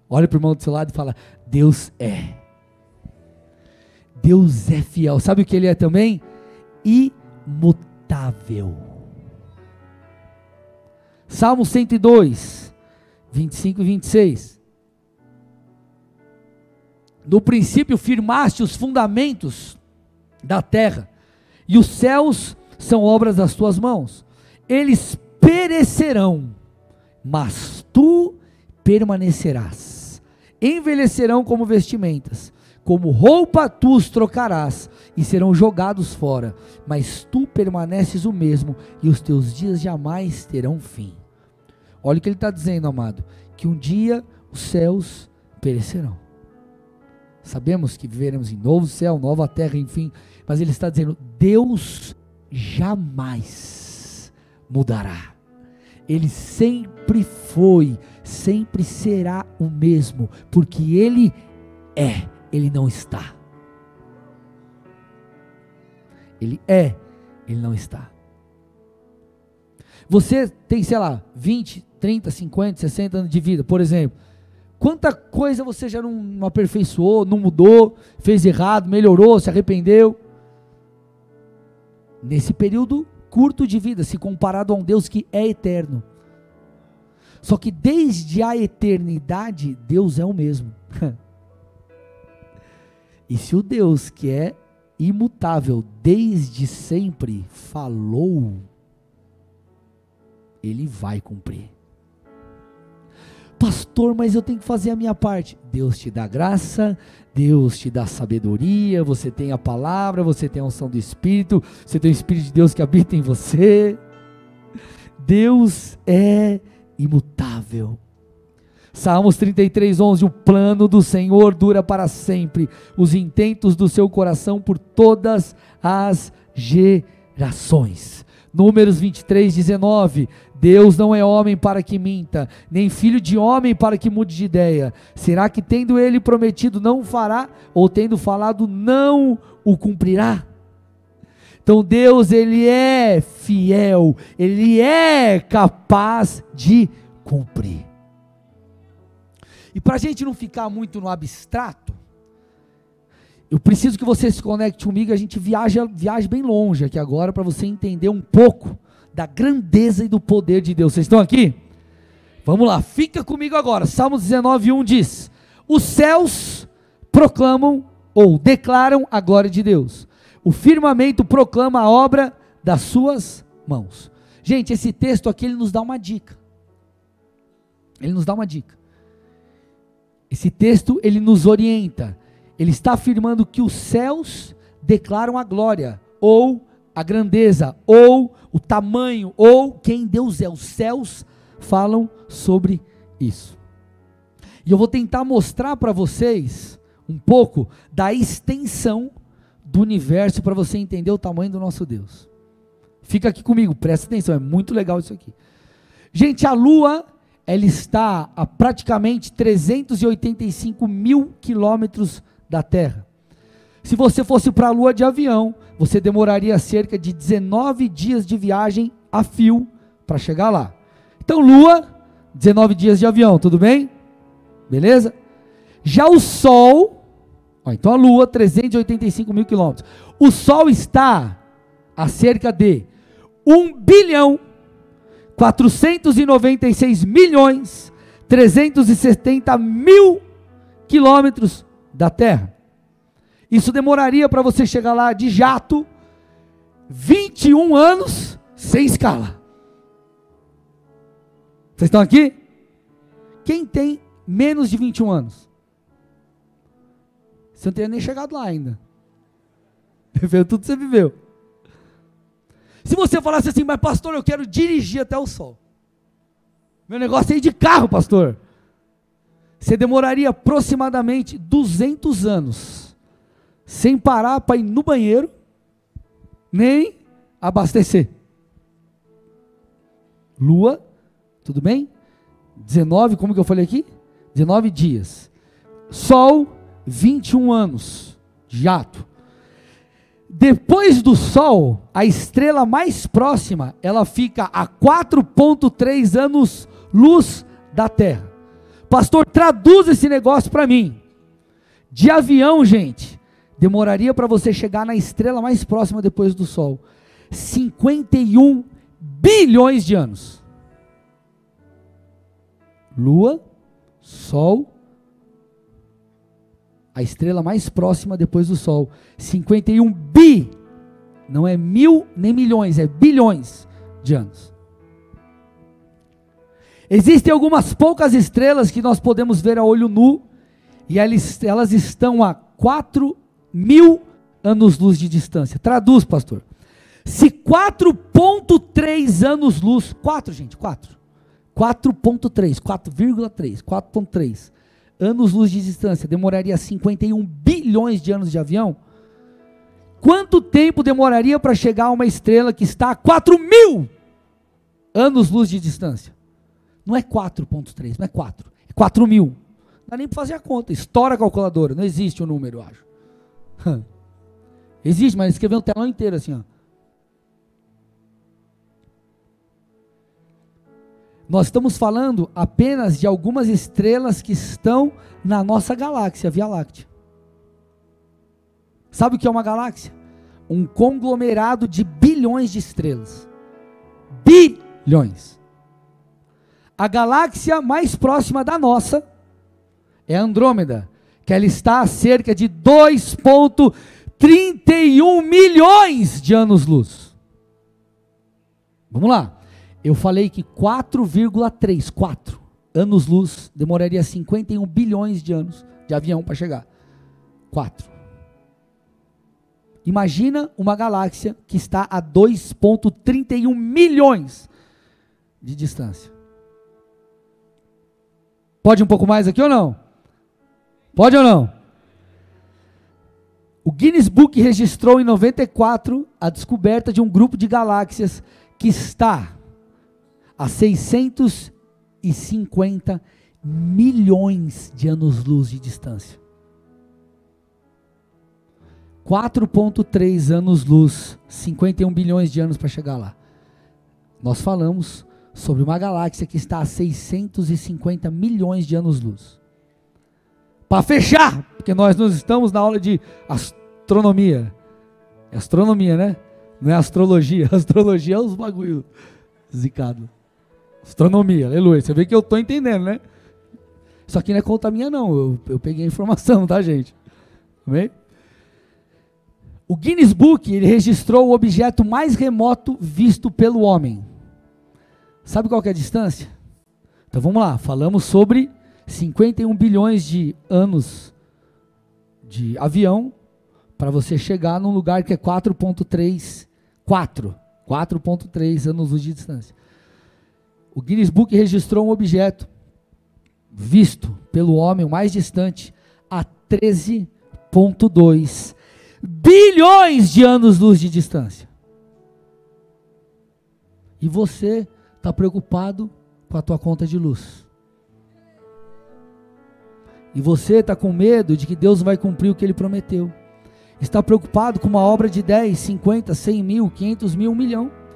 Olha para o irmão do seu lado e fala: Deus é. Deus é fiel. Sabe o que ele é também? Imutável. Salmo 102, 25 e 26. No princípio firmaste os fundamentos da terra, e os céus são obras das tuas mãos. Eles perecerão, mas tu permanecerás. Envelhecerão como vestimentas, como roupa tu os trocarás e serão jogados fora, mas tu permaneces o mesmo e os teus dias jamais terão fim. Olha o que ele está dizendo, amado: que um dia os céus perecerão Sabemos que viveremos em novo céu, nova terra, enfim. Mas ele está dizendo: Deus jamais mudará. Ele sempre foi, sempre será o mesmo, porque ele é, ele não está. Ele é, ele não está. Você tem, sei lá, 20, 30, 50, 60 anos de vida, por exemplo. Quanta coisa você já não aperfeiçoou, não mudou, fez errado, melhorou, se arrependeu. Nesse período curto de vida, se comparado a um Deus que é eterno. Só que desde a eternidade, Deus é o mesmo. (laughs) e se o Deus que é imutável desde sempre falou, ele vai cumprir. Pastor, mas eu tenho que fazer a minha parte. Deus te dá graça, Deus te dá sabedoria, você tem a palavra, você tem a unção do Espírito, você tem o Espírito de Deus que habita em você. Deus é imutável. Salmos 33, 11: O plano do Senhor dura para sempre, os intentos do seu coração por todas as gerações. Números 23, 19: Deus não é homem para que minta, nem filho de homem para que mude de ideia. Será que, tendo ele prometido, não fará, ou tendo falado, não o cumprirá? Então Deus, ele é fiel, ele é capaz de cumprir. E para a gente não ficar muito no abstrato, eu preciso que você se conecte comigo, a gente viaja, viaja bem longe aqui agora para você entender um pouco da grandeza e do poder de Deus. Vocês estão aqui? Vamos lá, fica comigo agora. Salmos 19, 1 diz: Os céus proclamam ou declaram a glória de Deus, o firmamento proclama a obra das suas mãos. Gente, esse texto aqui ele nos dá uma dica. Ele nos dá uma dica. Esse texto ele nos orienta ele está afirmando que os céus declaram a glória, ou a grandeza, ou o tamanho, ou quem Deus é. Os céus falam sobre isso. E eu vou tentar mostrar para vocês um pouco da extensão do universo para você entender o tamanho do nosso Deus. Fica aqui comigo, presta atenção, é muito legal isso aqui. Gente, a Lua, ela está a praticamente 385 mil quilômetros da Terra. Se você fosse para a Lua de avião, você demoraria cerca de 19 dias de viagem a fio para chegar lá. Então, Lua, 19 dias de avião, tudo bem? Beleza? Já o Sol, ó, então a Lua, 385 mil quilômetros. O Sol está a cerca de 1 bilhão 496 milhões 370 mil quilômetros da terra. Isso demoraria para você chegar lá de jato 21 anos sem escala. Vocês estão aqui? Quem tem menos de 21 anos? Você não teria nem chegado lá ainda. (laughs) Viveu tudo que você viveu. Se você falasse assim, mas pastor, eu quero dirigir até o sol. Meu negócio é ir de carro, pastor. Você demoraria aproximadamente 200 anos sem parar para ir no banheiro, nem abastecer. Lua, tudo bem? 19, como que eu falei aqui? 19 dias. Sol, 21 anos de ato. Depois do Sol, a estrela mais próxima, ela fica a 4.3 anos luz da Terra. Pastor, traduz esse negócio para mim. De avião, gente, demoraria para você chegar na estrela mais próxima depois do Sol 51 bilhões de anos. Lua, Sol, a estrela mais próxima depois do Sol. 51 bi, não é mil nem milhões, é bilhões de anos. Existem algumas poucas estrelas que nós podemos ver a olho nu, e elas, elas estão a 4 mil anos-luz de distância. Traduz, pastor. Se 4,3 anos-luz, 4, gente, 4. 4,3, 4,3, 4,3 anos-luz de distância demoraria 51 bilhões de anos de avião, quanto tempo demoraria para chegar a uma estrela que está a 4 mil anos-luz de distância? Não é 4.3, não é 4. É 4 mil. Não dá nem para fazer a conta. Estoura a calculadora. Não existe o um número, eu acho. existe, mas escreveu um telão inteiro assim, ó. Nós estamos falando apenas de algumas estrelas que estão na nossa galáxia, Via Láctea. Sabe o que é uma galáxia? Um conglomerado de bilhões de estrelas. Bilhões. A galáxia mais próxima da nossa é Andrômeda, que ela está a cerca de 2,31 milhões de anos-luz. Vamos lá. Eu falei que 4,3, 4 anos-luz demoraria 51 bilhões de anos de avião para chegar. 4. Imagina uma galáxia que está a 2,31 milhões de distância. Pode um pouco mais aqui ou não? Pode ou não? O Guinness Book registrou em 94 a descoberta de um grupo de galáxias que está a 650 milhões de anos-luz de distância. 4,3 anos-luz, 51 bilhões de anos para chegar lá. Nós falamos sobre uma galáxia que está a 650 milhões de anos-luz. Para fechar, porque nós não estamos na aula de astronomia. É astronomia, né? Não é astrologia. (laughs) Astrologia é os bagulho zicado. Astronomia, aleluia. Você vê que eu estou entendendo, né? Isso aqui não é conta minha, não. Eu, eu peguei a informação, tá, gente? Amém? O Guinness Book ele registrou o objeto mais remoto visto pelo homem. Sabe qual é a distância? Então vamos lá, falamos sobre 51 bilhões de anos de avião para você chegar num lugar que é 4.3 4 4.3 anos de distância. O Guinness Book registrou um objeto visto pelo homem mais distante a 13.2 bilhões de anos-luz de distância. E você está preocupado com a tua conta de luz. E você está com medo de que Deus vai cumprir o que Ele prometeu. Está preocupado com uma obra de 10, 50, 100 mil, 500 mil, um milhão.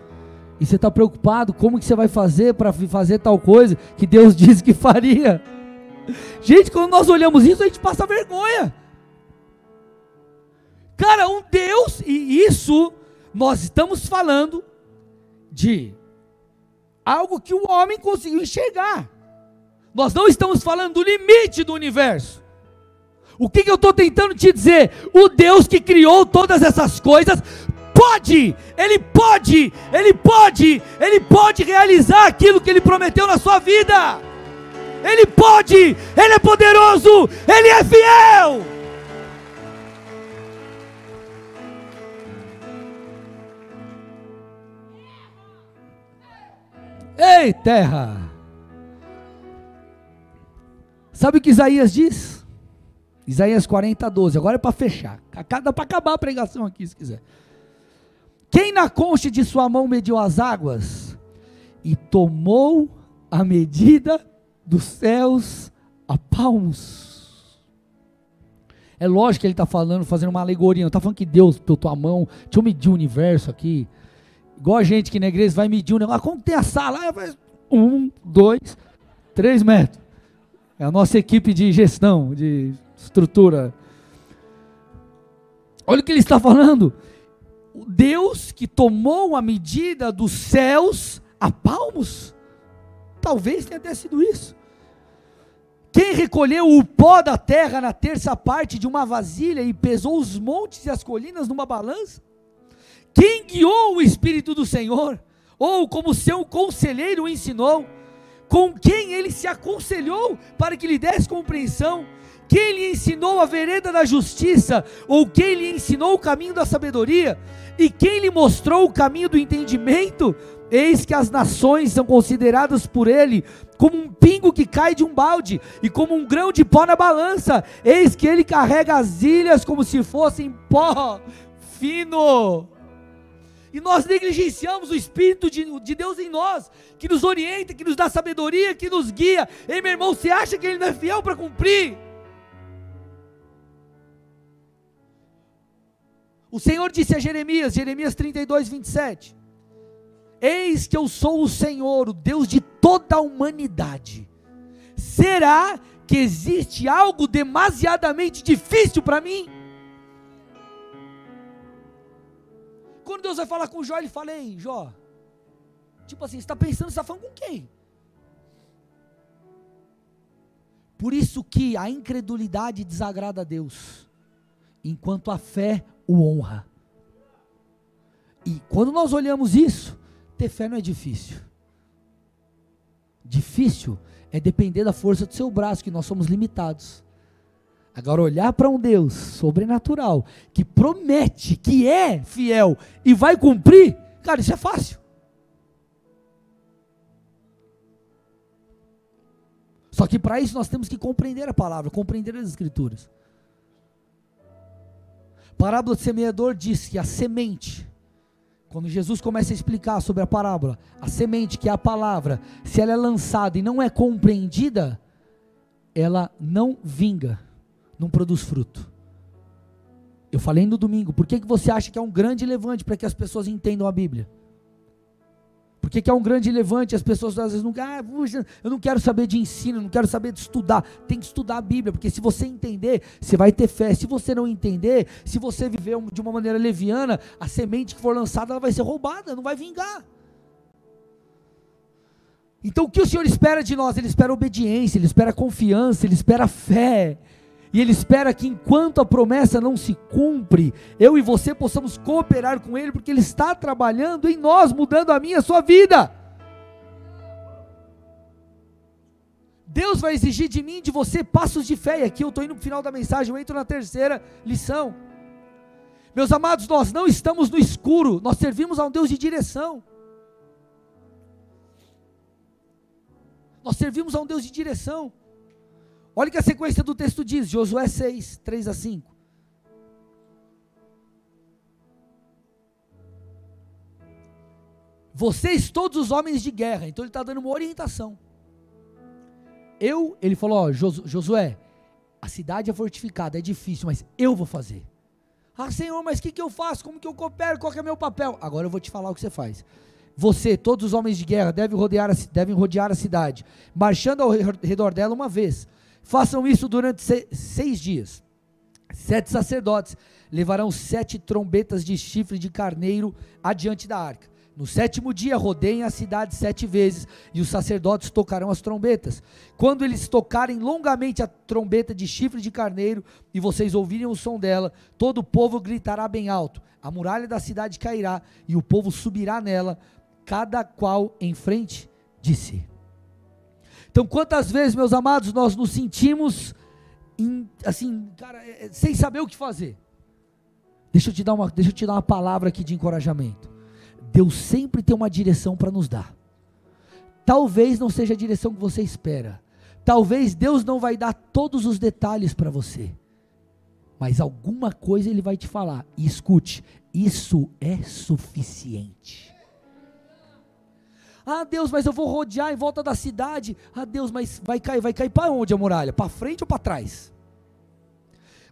E você está preocupado como que você vai fazer para fazer tal coisa que Deus (laughs) disse que faria. Gente, quando nós olhamos isso, a gente passa vergonha. Cara, um Deus, e isso nós estamos falando de algo que o homem conseguiu enxergar. Nós não estamos falando do limite do universo. O que, que eu estou tentando te dizer? O Deus que criou todas essas coisas pode, Ele pode, Ele pode, Ele pode realizar aquilo que Ele prometeu na sua vida. Ele pode, Ele é poderoso, Ele é fiel. Ei, terra! Sabe o que Isaías diz? Isaías 40, 12. Agora é para fechar. Dá para acabar a pregação aqui, se quiser. Quem na concha de sua mão mediu as águas e tomou a medida dos céus a palmos. É lógico que ele está falando, fazendo uma alegoria. Não está falando que Deus, pela tua mão, deixa eu medir o universo aqui. Igual a gente que na igreja vai medir um negócio. Ah, como tem a sala? Um, dois, três metros. É a nossa equipe de gestão, de estrutura. Olha o que ele está falando. O Deus que tomou a medida dos céus a palmos. Talvez tenha até sido isso. Quem recolheu o pó da terra na terça parte de uma vasilha e pesou os montes e as colinas numa balança? Quem guiou o Espírito do Senhor? Ou como seu conselheiro ensinou? Com quem ele se aconselhou para que lhe desse compreensão? Quem lhe ensinou a vereda da justiça? Ou quem lhe ensinou o caminho da sabedoria? E quem lhe mostrou o caminho do entendimento? Eis que as nações são consideradas por ele como um pingo que cai de um balde e como um grão de pó na balança. Eis que ele carrega as ilhas como se fossem pó fino e nós negligenciamos o Espírito de, de, Deus em nós, que nos orienta, que nos dá sabedoria, que nos guia. Ei, meu irmão, você acha que Ele não é fiel para cumprir? O Senhor disse a Jeremias, Jeremias 32, 27: Eis que eu sou o Senhor, o Deus de toda a humanidade. Será que existe algo demasiadamente difícil para mim? Quando Deus vai falar com Jó, ele fala, ei, Jó, tipo assim, você está pensando, você está falando com quem? Por isso que a incredulidade desagrada a Deus, enquanto a fé o honra. E quando nós olhamos isso, ter fé não é difícil. Difícil é depender da força do seu braço, que nós somos limitados. Agora, olhar para um Deus sobrenatural, que promete, que é fiel e vai cumprir, cara, isso é fácil. Só que para isso nós temos que compreender a palavra, compreender as escrituras. Parábola do semeador diz que a semente, quando Jesus começa a explicar sobre a parábola, a semente, que é a palavra, se ela é lançada e não é compreendida, ela não vinga, não produz fruto. Eu falei no domingo, por que, que você acha que é um grande levante para que as pessoas entendam a Bíblia? Por que, que é um grande levante? As pessoas às vezes não, ah, puxa, eu não quero saber de ensino, não quero saber de estudar. Tem que estudar a Bíblia, porque se você entender, você vai ter fé. Se você não entender, se você viver de uma maneira leviana, a semente que for lançada ela vai ser roubada, não vai vingar. Então o que o Senhor espera de nós? Ele espera obediência, ele espera confiança, ele espera fé. E Ele espera que enquanto a promessa não se cumpre, eu e você possamos cooperar com Ele, porque Ele está trabalhando em nós, mudando a minha e a sua vida. Deus vai exigir de mim de você passos de fé. E aqui eu estou indo para o final da mensagem, eu entro na terceira lição. Meus amados, nós não estamos no escuro, nós servimos a um Deus de direção. Nós servimos a um Deus de direção. Olha o que a sequência do texto diz, Josué 6, 3 a 5. Vocês, todos os homens de guerra, então ele está dando uma orientação. Eu, ele falou, ó, Josué, a cidade é fortificada, é difícil, mas eu vou fazer. Ah, Senhor, mas o que, que eu faço? Como que eu coopero? Qual é o meu papel? Agora eu vou te falar o que você faz. Você, todos os homens de guerra, devem rodear a, devem rodear a cidade, marchando ao redor dela uma vez. Façam isso durante seis dias. Sete sacerdotes levarão sete trombetas de chifre de carneiro adiante da arca. No sétimo dia, rodeiem a cidade sete vezes, e os sacerdotes tocarão as trombetas. Quando eles tocarem longamente a trombeta de chifre de carneiro, e vocês ouvirem o som dela, todo o povo gritará bem alto. A muralha da cidade cairá, e o povo subirá nela, cada qual em frente de si. Então, quantas vezes, meus amados, nós nos sentimos assim, cara, é, é, sem saber o que fazer? Deixa eu te dar uma, deixa eu te dar uma palavra aqui de encorajamento. Deus sempre tem uma direção para nos dar. Talvez não seja a direção que você espera. Talvez Deus não vai dar todos os detalhes para você. Mas alguma coisa ele vai te falar. E escute, isso é suficiente. Ah, Deus, mas eu vou rodear em volta da cidade. Ah, Deus, mas vai cair, vai cair para onde a muralha? Para frente ou para trás?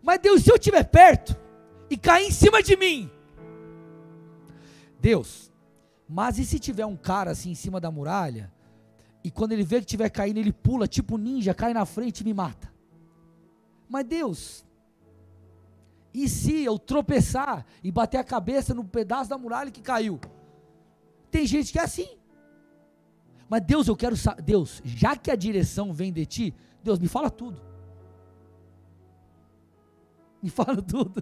Mas Deus, se eu estiver perto e cair em cima de mim, Deus, mas e se tiver um cara assim em cima da muralha e quando ele vê que estiver caindo ele pula tipo ninja, cai na frente e me mata? Mas Deus, e se eu tropeçar e bater a cabeça no pedaço da muralha que caiu? Tem gente que é assim. Mas Deus, eu quero saber, Deus, já que a direção vem de ti, Deus, me fala tudo. (laughs) Me fala tudo.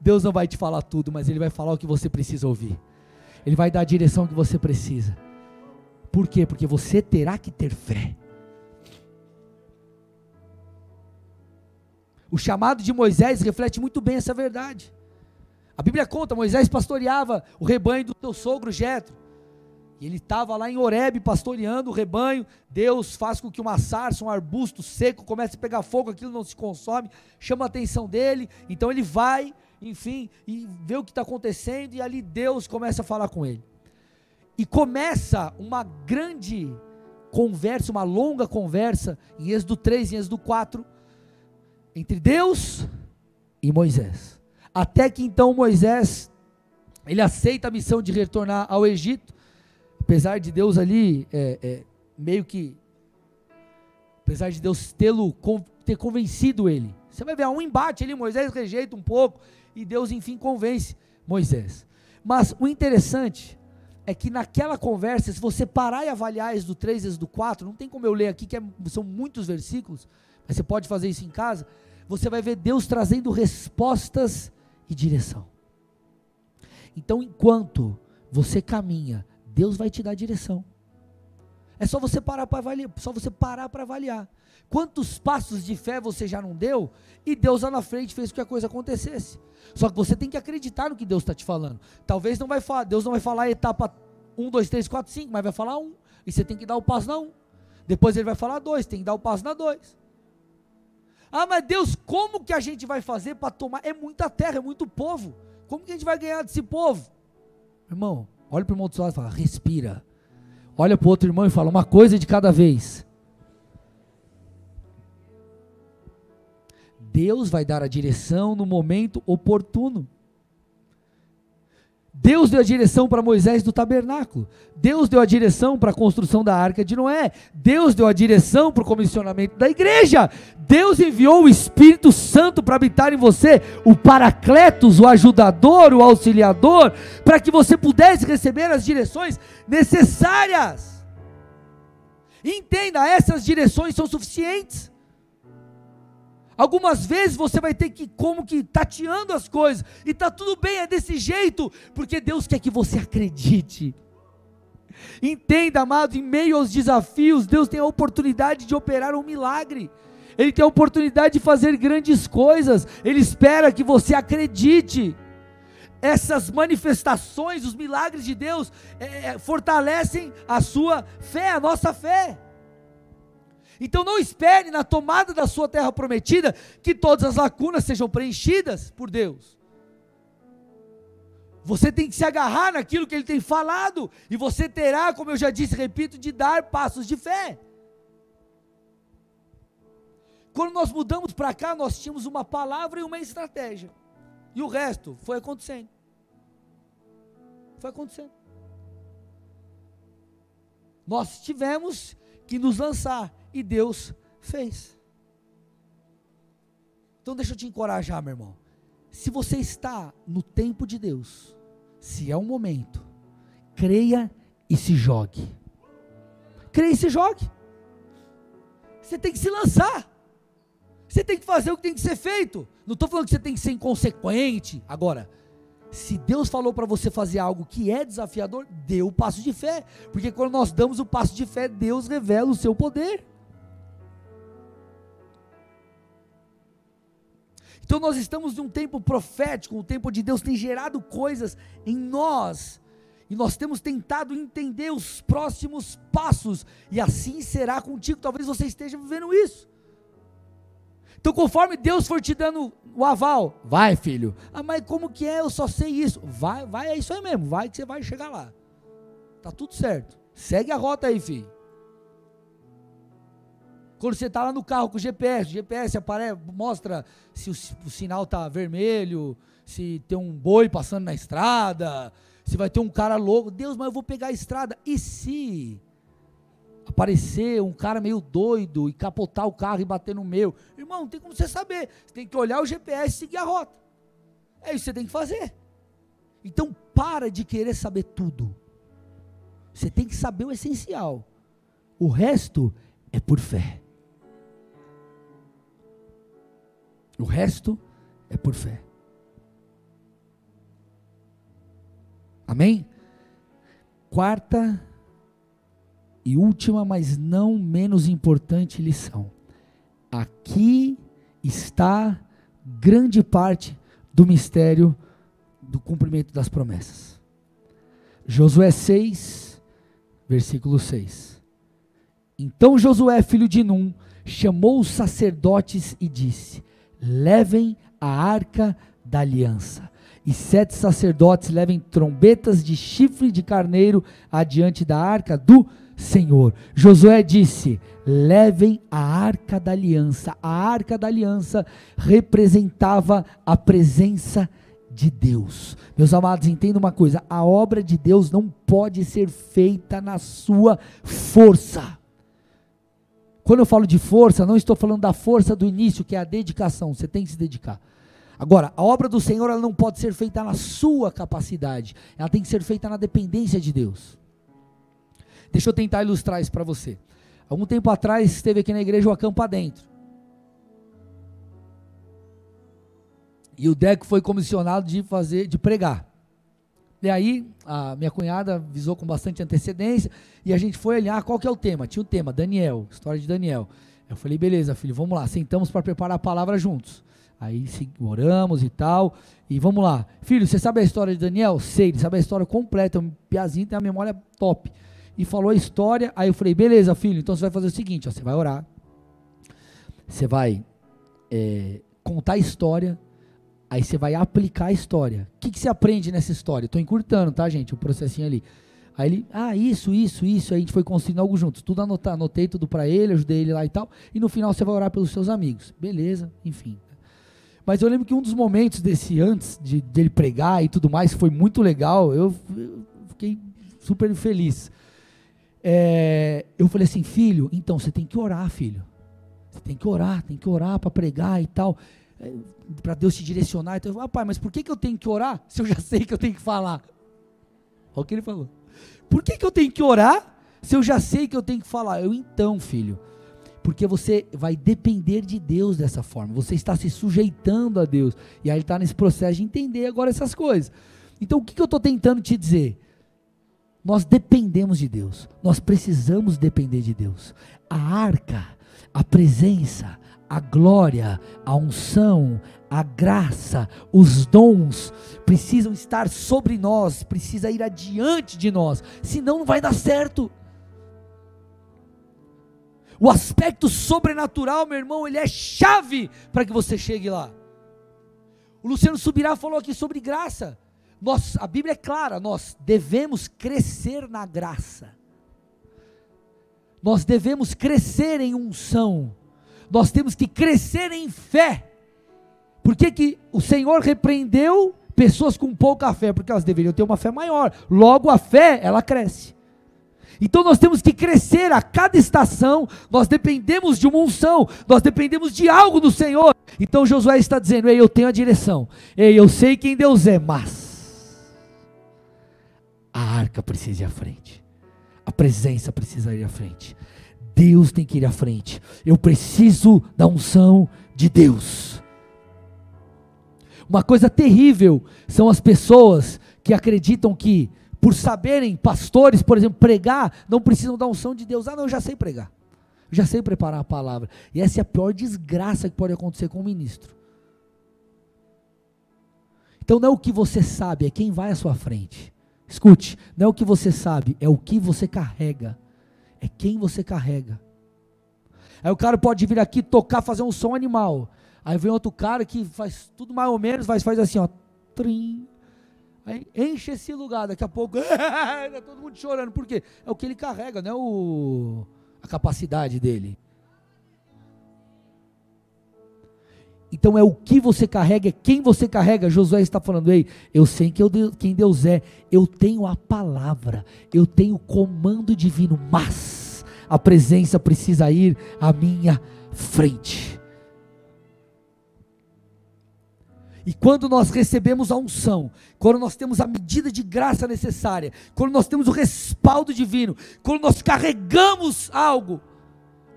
Deus não vai te falar tudo, mas Ele vai falar o que você precisa ouvir. Ele vai dar a direção que você precisa. Por quê? Porque você terá que ter fé. O chamado de Moisés reflete muito bem essa verdade. A Bíblia conta, Moisés pastoreava o rebanho do seu sogro Jetro. E ele estava lá em Horebe pastoreando o rebanho. Deus faz com que uma sarça, um arbusto seco comece a pegar fogo, aquilo não se consome, chama a atenção dele. Então ele vai, enfim, e vê o que está acontecendo, e ali Deus começa a falar com ele. E começa uma grande conversa, uma longa conversa, em Êxodo 3, em Êxodo 4, entre Deus e Moisés. Até que então Moisés, ele aceita a missão de retornar ao Egito, apesar de Deus ali, é, é, meio que, apesar de Deus tê-lo, ter convencido ele, você vai ver, há um embate ali, Moisés rejeita um pouco, e Deus enfim convence Moisés. Mas o interessante é que naquela conversa, se você parar e avaliar as do 3 e as do 4, não tem como eu ler aqui, que é, são muitos versículos, mas você pode fazer isso em casa, você vai ver Deus trazendo respostas e direção. Então, enquanto você caminha Deus vai te dar direção. É só você parar para avaliar, só você parar para avaliar. Quantos passos de fé você já não deu e Deus lá na frente fez com que a coisa acontecesse? Só que você tem que acreditar no que Deus está te falando. Talvez não vai falar, Deus não vai falar a etapa 1, 2, 3, 4, 5, mas vai falar um. E você tem que dar o passo na 1. Depois ele vai falar dois, tem que dar o passo na dois. Ah, mas Deus, como que a gente vai fazer para tomar? É muita terra, é muito povo. Como que a gente vai ganhar desse povo? Irmão, olha para o irmão lado e fala: respira. Olha para o outro irmão e fala: uma coisa de cada vez. Deus vai dar a direção no momento oportuno. Deus deu a direção para Moisés do tabernáculo. Deus deu a direção para a construção da arca de Noé. Deus deu a direção para o comissionamento da igreja. Deus enviou o Espírito Santo para habitar em você, o Paracletos, o ajudador, o auxiliador, para que você pudesse receber as direções necessárias. Entenda, essas direções são suficientes. Algumas vezes você vai ter que como que tateando as coisas e tá tudo bem, é desse jeito, porque Deus quer que você acredite. Entenda, amado, em meio aos desafios, Deus tem a oportunidade de operar um milagre. Ele tem a oportunidade de fazer grandes coisas. Ele espera que você acredite. Essas manifestações, os milagres de Deus, é, é fortalecem a sua fé, a nossa fé. Então não espere na tomada da sua terra prometida que todas as lacunas sejam preenchidas por Deus. Você tem que se agarrar naquilo que ele tem falado, e você terá, como eu já disse, repito, de dar passos de fé. Quando nós mudamos para cá, nós tínhamos uma palavra e uma estratégia. E o resto foi acontecendo. Foi acontecendo. Nós tivemos que nos lançar e Deus fez. Então deixa eu te encorajar, meu irmão. Se você está no tempo de Deus, se é um momento, creia e se jogue. Creia e se jogue. Você tem que se lançar. Você tem que fazer o que tem que ser feito. Não estou falando que você tem que ser inconsequente. Agora, se Deus falou para você fazer algo que é desafiador, dê o passo de fé. Porque quando nós damos o passo de fé, Deus revela o seu poder. Então nós estamos num tempo profético, um tempo onde Deus tem gerado coisas em nós. E nós temos tentado entender os próximos passos, e assim será contigo. Talvez você esteja vivendo isso. Então, conforme Deus for te dando o aval, vai, filho. Ah, mas como que é? Eu só sei isso. Vai, vai, é isso aí mesmo. Vai que você vai chegar lá. Tá tudo certo. Segue a rota aí, filho. Quando você está lá no carro com o GPS, o GPS aparece, mostra se o, o sinal está vermelho, se tem um boi passando na estrada, se vai ter um cara louco. Deus, mas eu vou pegar a estrada. E se aparecer um cara meio doido e capotar o carro e bater no meu? Irmão, não tem como você saber. Você tem que olhar o GPS e seguir a rota. É isso que você tem que fazer. Então para de querer saber tudo. Você tem que saber o essencial. O resto é por fé. O resto é por fé. Amém? Quarta e última, mas não menos importante lição. Aqui está grande parte do mistério do cumprimento das promessas. Josué 6, versículo 6. Então Josué, filho de Num, chamou os sacerdotes e disse: levem a arca da aliança. E sete sacerdotes levem trombetas de chifre de carneiro adiante da arca do Senhor. Josué disse: levem a arca da aliança. A arca da aliança representava a presença de Deus. Meus amados, entenda uma coisa: a obra de Deus não pode ser feita na sua força. Quando eu falo de força, não estou falando da força do início, que é a dedicação, você tem que se dedicar. Agora, a obra do Senhor ela não pode ser feita na sua capacidade, ela tem que ser feita na dependência de Deus. Deixa eu tentar ilustrar isso para você. Algum tempo atrás esteve aqui na igreja o Acampa Dentro. E o Deco foi comissionado de fazer, de pregar. E aí, a minha cunhada avisou com bastante antecedência e a gente foi olhar qual que é o tema. Tinha o tema, Daniel, história de Daniel. Eu falei, beleza, filho, vamos lá, sentamos para preparar a palavra juntos. Aí oramos e tal, e vamos lá. Filho, você sabe a história de Daniel? Sei, ele sabe a história completa, um piazinho tem a memória top. e falou a história. Aí eu falei, beleza, filho, então você vai fazer o seguinte: ó, você vai orar, você vai é, contar a história, aí você vai aplicar a história. O que, que você aprende nessa história? Estou encurtando, tá, gente? O processinho ali. Aí ele, ah, isso, isso, isso. Aí a gente foi construindo algo juntos. Tudo anotar, anotei tudo para ele, ajudei ele lá e tal. E no final você vai orar pelos seus amigos. Beleza, enfim. Mas eu lembro que um dos momentos desse antes de dele pregar e tudo mais foi muito legal. Eu, eu fiquei super feliz. É, eu falei assim, filho, então você tem que orar, filho. Você tem que orar, tem que orar para pregar e tal, para Deus te direcionar. Então, eu ah, pai, mas por que, que eu tenho que orar se eu já sei que eu tenho que falar? Olha o que ele falou. Por que, que eu tenho que orar se eu já sei que eu tenho que falar? Eu, então, filho, porque você vai depender de Deus dessa forma, você está se sujeitando a Deus, e aí ele está nesse processo de entender agora essas coisas. Então, o que, que eu estou tentando te dizer? Nós dependemos de Deus, nós precisamos depender de Deus. A arca a presença, a glória, a unção, a graça, os dons precisam estar sobre nós, precisa ir adiante de nós, senão não vai dar certo. O aspecto sobrenatural, meu irmão, ele é chave para que você chegue lá. O Luciano Subirá falou aqui sobre graça. Nós, a Bíblia é clara, nós devemos crescer na graça. Nós devemos crescer em unção. Nós temos que crescer em fé. Por que, que o Senhor repreendeu pessoas com pouca fé? Porque elas deveriam ter uma fé maior. Logo, a fé, ela cresce. Então nós temos que crescer a cada estação, nós dependemos de uma unção, nós dependemos de algo do Senhor. Então Josué está dizendo: Ei, eu tenho a direção, ei, eu sei quem Deus é, mas a arca precisa ir à frente a presença precisa ir à frente. Deus tem que ir à frente. Eu preciso da unção de Deus. Uma coisa terrível são as pessoas que acreditam que, por saberem, pastores, por exemplo, pregar, não precisam da unção de Deus. Ah, não, eu já sei pregar. Eu já sei preparar a palavra. E essa é a pior desgraça que pode acontecer com o ministro. Então não é o que você sabe, é quem vai à sua frente. Escute, não é o que você sabe, é o que você carrega. É quem você carrega. Aí o cara pode vir aqui tocar, fazer um som animal. Aí vem outro cara que faz tudo mais ou menos, mas faz assim, ó. Trim. Aí enche esse lugar, daqui a pouco. (laughs) tá todo mundo chorando. Por quê? É o que ele carrega, não é o, a capacidade dele. Então é o que você carrega, é quem você carrega. Josué está falando, ei, eu sei que eu, quem Deus é, eu tenho a palavra, eu tenho o comando divino, mas a presença precisa ir à minha frente. E quando nós recebemos a unção, quando nós temos a medida de graça necessária, quando nós temos o respaldo divino, quando nós carregamos algo,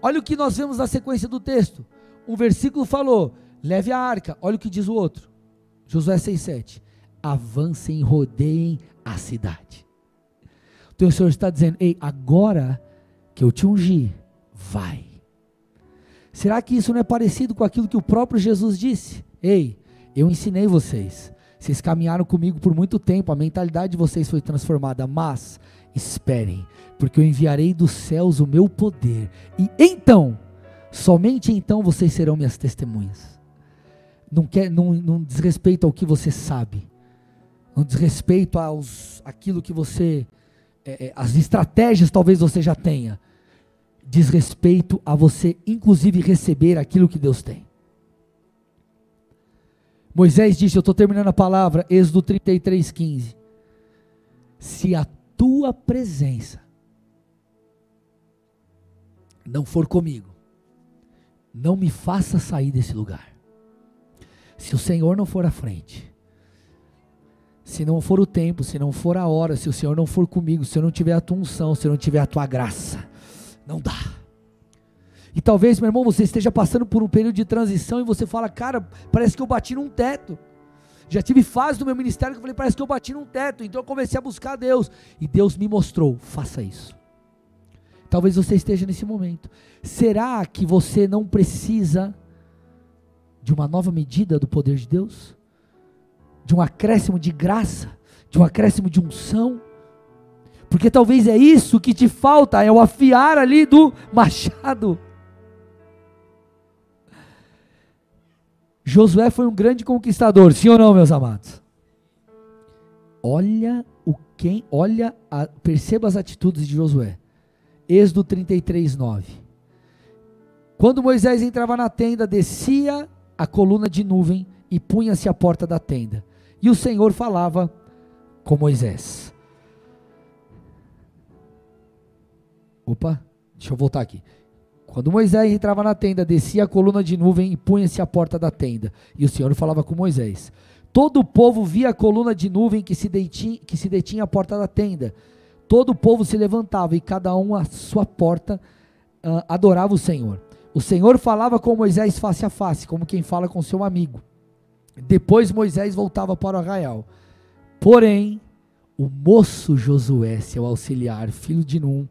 olha o que nós vemos na sequência do texto. Um versículo falou: Leve a arca. Olha o que diz o outro. Josué 6,7. Avancem e rodeiem a cidade. Então o Senhor está dizendo: Ei, agora que eu te ungi, vai. Será que isso não é parecido com aquilo que o próprio Jesus disse? Ei, eu ensinei vocês. Vocês caminharam comigo por muito tempo, a mentalidade de vocês foi transformada, mas esperem, porque eu enviarei dos céus o meu poder, e então, somente então vocês serão minhas testemunhas não, quer, não, não diz respeito ao que você sabe, não diz respeito aos, aquilo que você, é, é, as estratégias talvez você já tenha, diz respeito a você, inclusive, receber aquilo que Deus tem. Moisés disse, eu estou terminando a palavra, Êxodo 33, 15. Se a tua presença não for comigo, não me faça sair desse lugar. Se o Senhor não for à frente, se não for o tempo, se não for a hora, se o Senhor não for comigo, se eu não tiver a tua unção, se eu não tiver a tua graça, não dá. E talvez, meu irmão, você esteja passando por um período de transição e você fala, cara, parece que eu bati num teto. Já tive fase do meu ministério que eu falei, parece que eu bati num teto. Então eu comecei a buscar Deus. E Deus me mostrou, faça isso. Talvez você esteja nesse momento. Será que você não precisa de uma nova medida do poder de Deus, de um acréscimo de graça, de um acréscimo de unção, Porque talvez é isso que te falta, é o afiar ali do machado. Josué foi um grande conquistador, sim ou não, meus amados? Olha o quem, olha, a, perceba as atitudes de Josué. Êxodo 33, 9. Quando Moisés entrava na tenda, descia a coluna de nuvem e punha-se à porta da tenda. E o Senhor falava com Moisés. Opa, deixa eu voltar aqui. Quando Moisés entrava na tenda, descia a coluna de nuvem e punha-se à porta da tenda. E o Senhor falava com Moisés. Todo o povo via a coluna de nuvem que se, detinha, que se detinha à porta da tenda. Todo o povo se levantava e cada um à sua porta uh, adorava o Senhor. O Senhor falava com Moisés face a face, como quem fala com seu amigo. Depois Moisés voltava para o arraial. Porém, o moço Josué, seu auxiliar, filho de Num,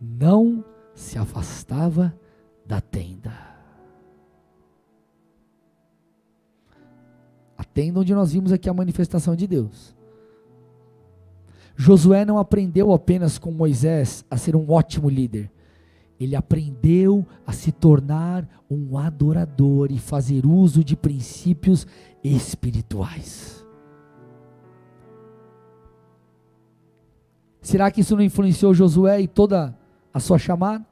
não se afastava da tenda. A tenda onde nós vimos aqui a manifestação de Deus. Josué não aprendeu apenas com Moisés a ser um ótimo líder. Ele aprendeu a se tornar um adorador e fazer uso de princípios espirituais. Será que isso não influenciou Josué e toda a sua chamada?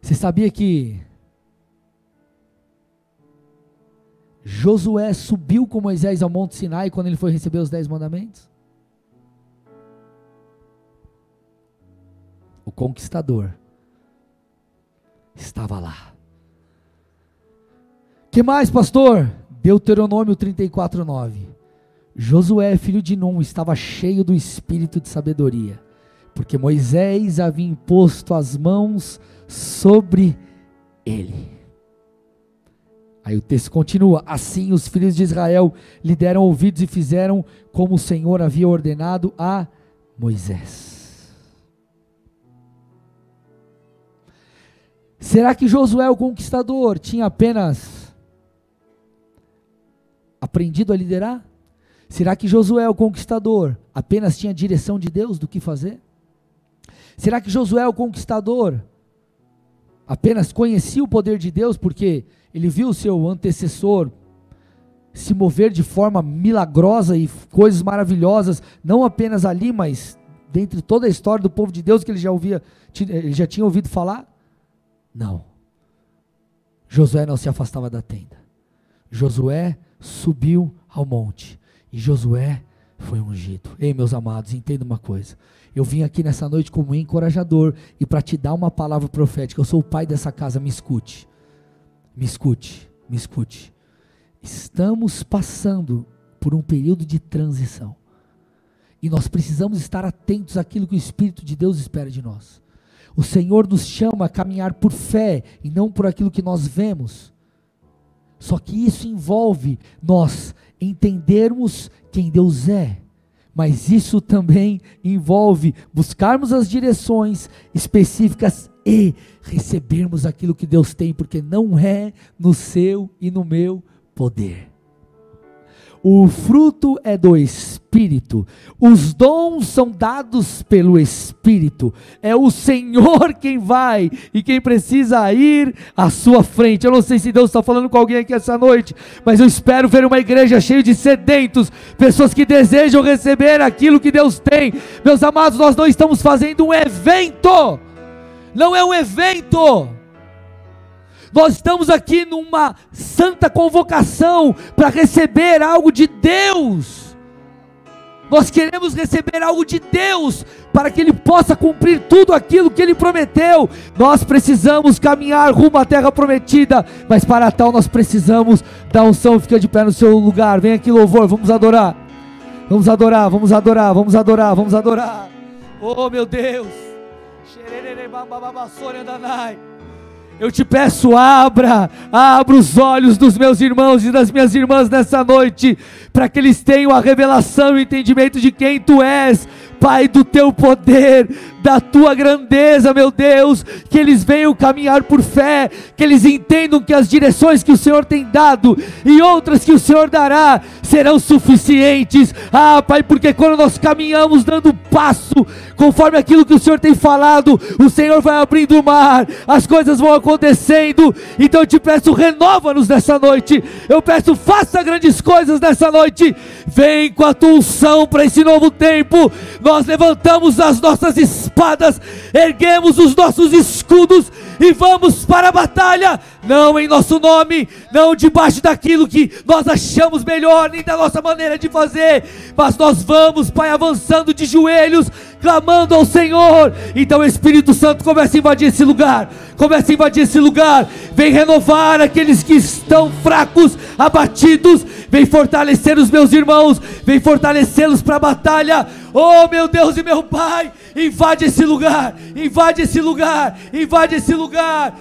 Você sabia que Josué subiu com Moisés ao Monte Sinai quando ele foi receber os dez mandamentos? O conquistador estava lá. Que mais, pastor? Deuteronômio 34, 9. Josué, filho de Num, estava cheio do espírito de sabedoria porque Moisés havia imposto as mãos sobre ele. Aí o texto continua: Assim os filhos de Israel lhe deram ouvidos e fizeram como o Senhor havia ordenado a Moisés. Será que Josué, o conquistador, tinha apenas aprendido a liderar? Será que Josué, o conquistador, apenas tinha direção de Deus do que fazer? Será que Josué, o conquistador, apenas conhecia o poder de Deus porque ele viu o seu antecessor se mover de forma milagrosa e coisas maravilhosas, não apenas ali, mas dentre toda a história do povo de Deus que ele já ouvia, ele já tinha ouvido falar? Não. Josué não se afastava da tenda. Josué subiu ao monte e Josué foi ungido. Ei, meus amados, entenda uma coisa. Eu vim aqui nessa noite como encorajador e para te dar uma palavra profética. Eu sou o pai dessa casa, me escute. Me escute, me escute. Estamos passando por um período de transição. E nós precisamos estar atentos àquilo que o Espírito de Deus espera de nós. O Senhor nos chama a caminhar por fé e não por aquilo que nós vemos. Só que isso envolve nós entendermos quem Deus é mas isso também envolve buscarmos as direções específicas e recebermos aquilo que Deus tem, porque não é no seu e no meu poder. O fruto é do Espírito. Os dons são dados pelo Espírito. É o Senhor quem vai e quem precisa ir à sua frente. Eu não sei se Deus está falando com alguém aqui essa noite, mas eu espero ver uma igreja cheia de sedentos, pessoas que desejam receber aquilo que Deus tem. Meus amados, nós não estamos fazendo um evento. Não é um evento nós estamos aqui numa santa convocação para receber algo de Deus. Nós queremos receber algo de Deus para que Ele possa cumprir tudo aquilo que Ele prometeu. Nós precisamos caminhar rumo à terra prometida, mas para tal nós precisamos da unção. Fica de pé no seu lugar, vem aqui, louvor, vamos adorar. Vamos adorar, vamos adorar, vamos adorar, vamos adorar. Oh meu Deus! Eu te peço, abra, abra os olhos dos meus irmãos e das minhas irmãs nessa noite, para que eles tenham a revelação e o entendimento de quem tu és, Pai, do teu poder, da tua grandeza, meu Deus, que eles venham caminhar por fé, que eles entendam que as direções que o Senhor tem dado e outras que o Senhor dará serão suficientes. Ah, Pai, porque quando nós caminhamos dando passo conforme aquilo que o Senhor tem falado, o Senhor vai abrindo o mar, as coisas vão acontecendo. Então eu te peço, renova-nos nessa noite. Eu peço, faça grandes coisas nessa noite. Vem com a tua unção para esse novo tempo. Nós levantamos as nossas espadas, erguemos os nossos escudos e vamos para a batalha, não em nosso nome, não debaixo daquilo que nós achamos melhor, nem da nossa maneira de fazer, mas nós vamos, Pai, avançando de joelhos, clamando ao Senhor. Então o Espírito Santo começa a invadir esse lugar, começa a invadir esse lugar, vem renovar aqueles que estão fracos, abatidos, vem fortalecer os meus irmãos, vem fortalecê-los para a batalha. Oh meu Deus e meu Pai, invade esse lugar, invade esse lugar, invade esse lugar.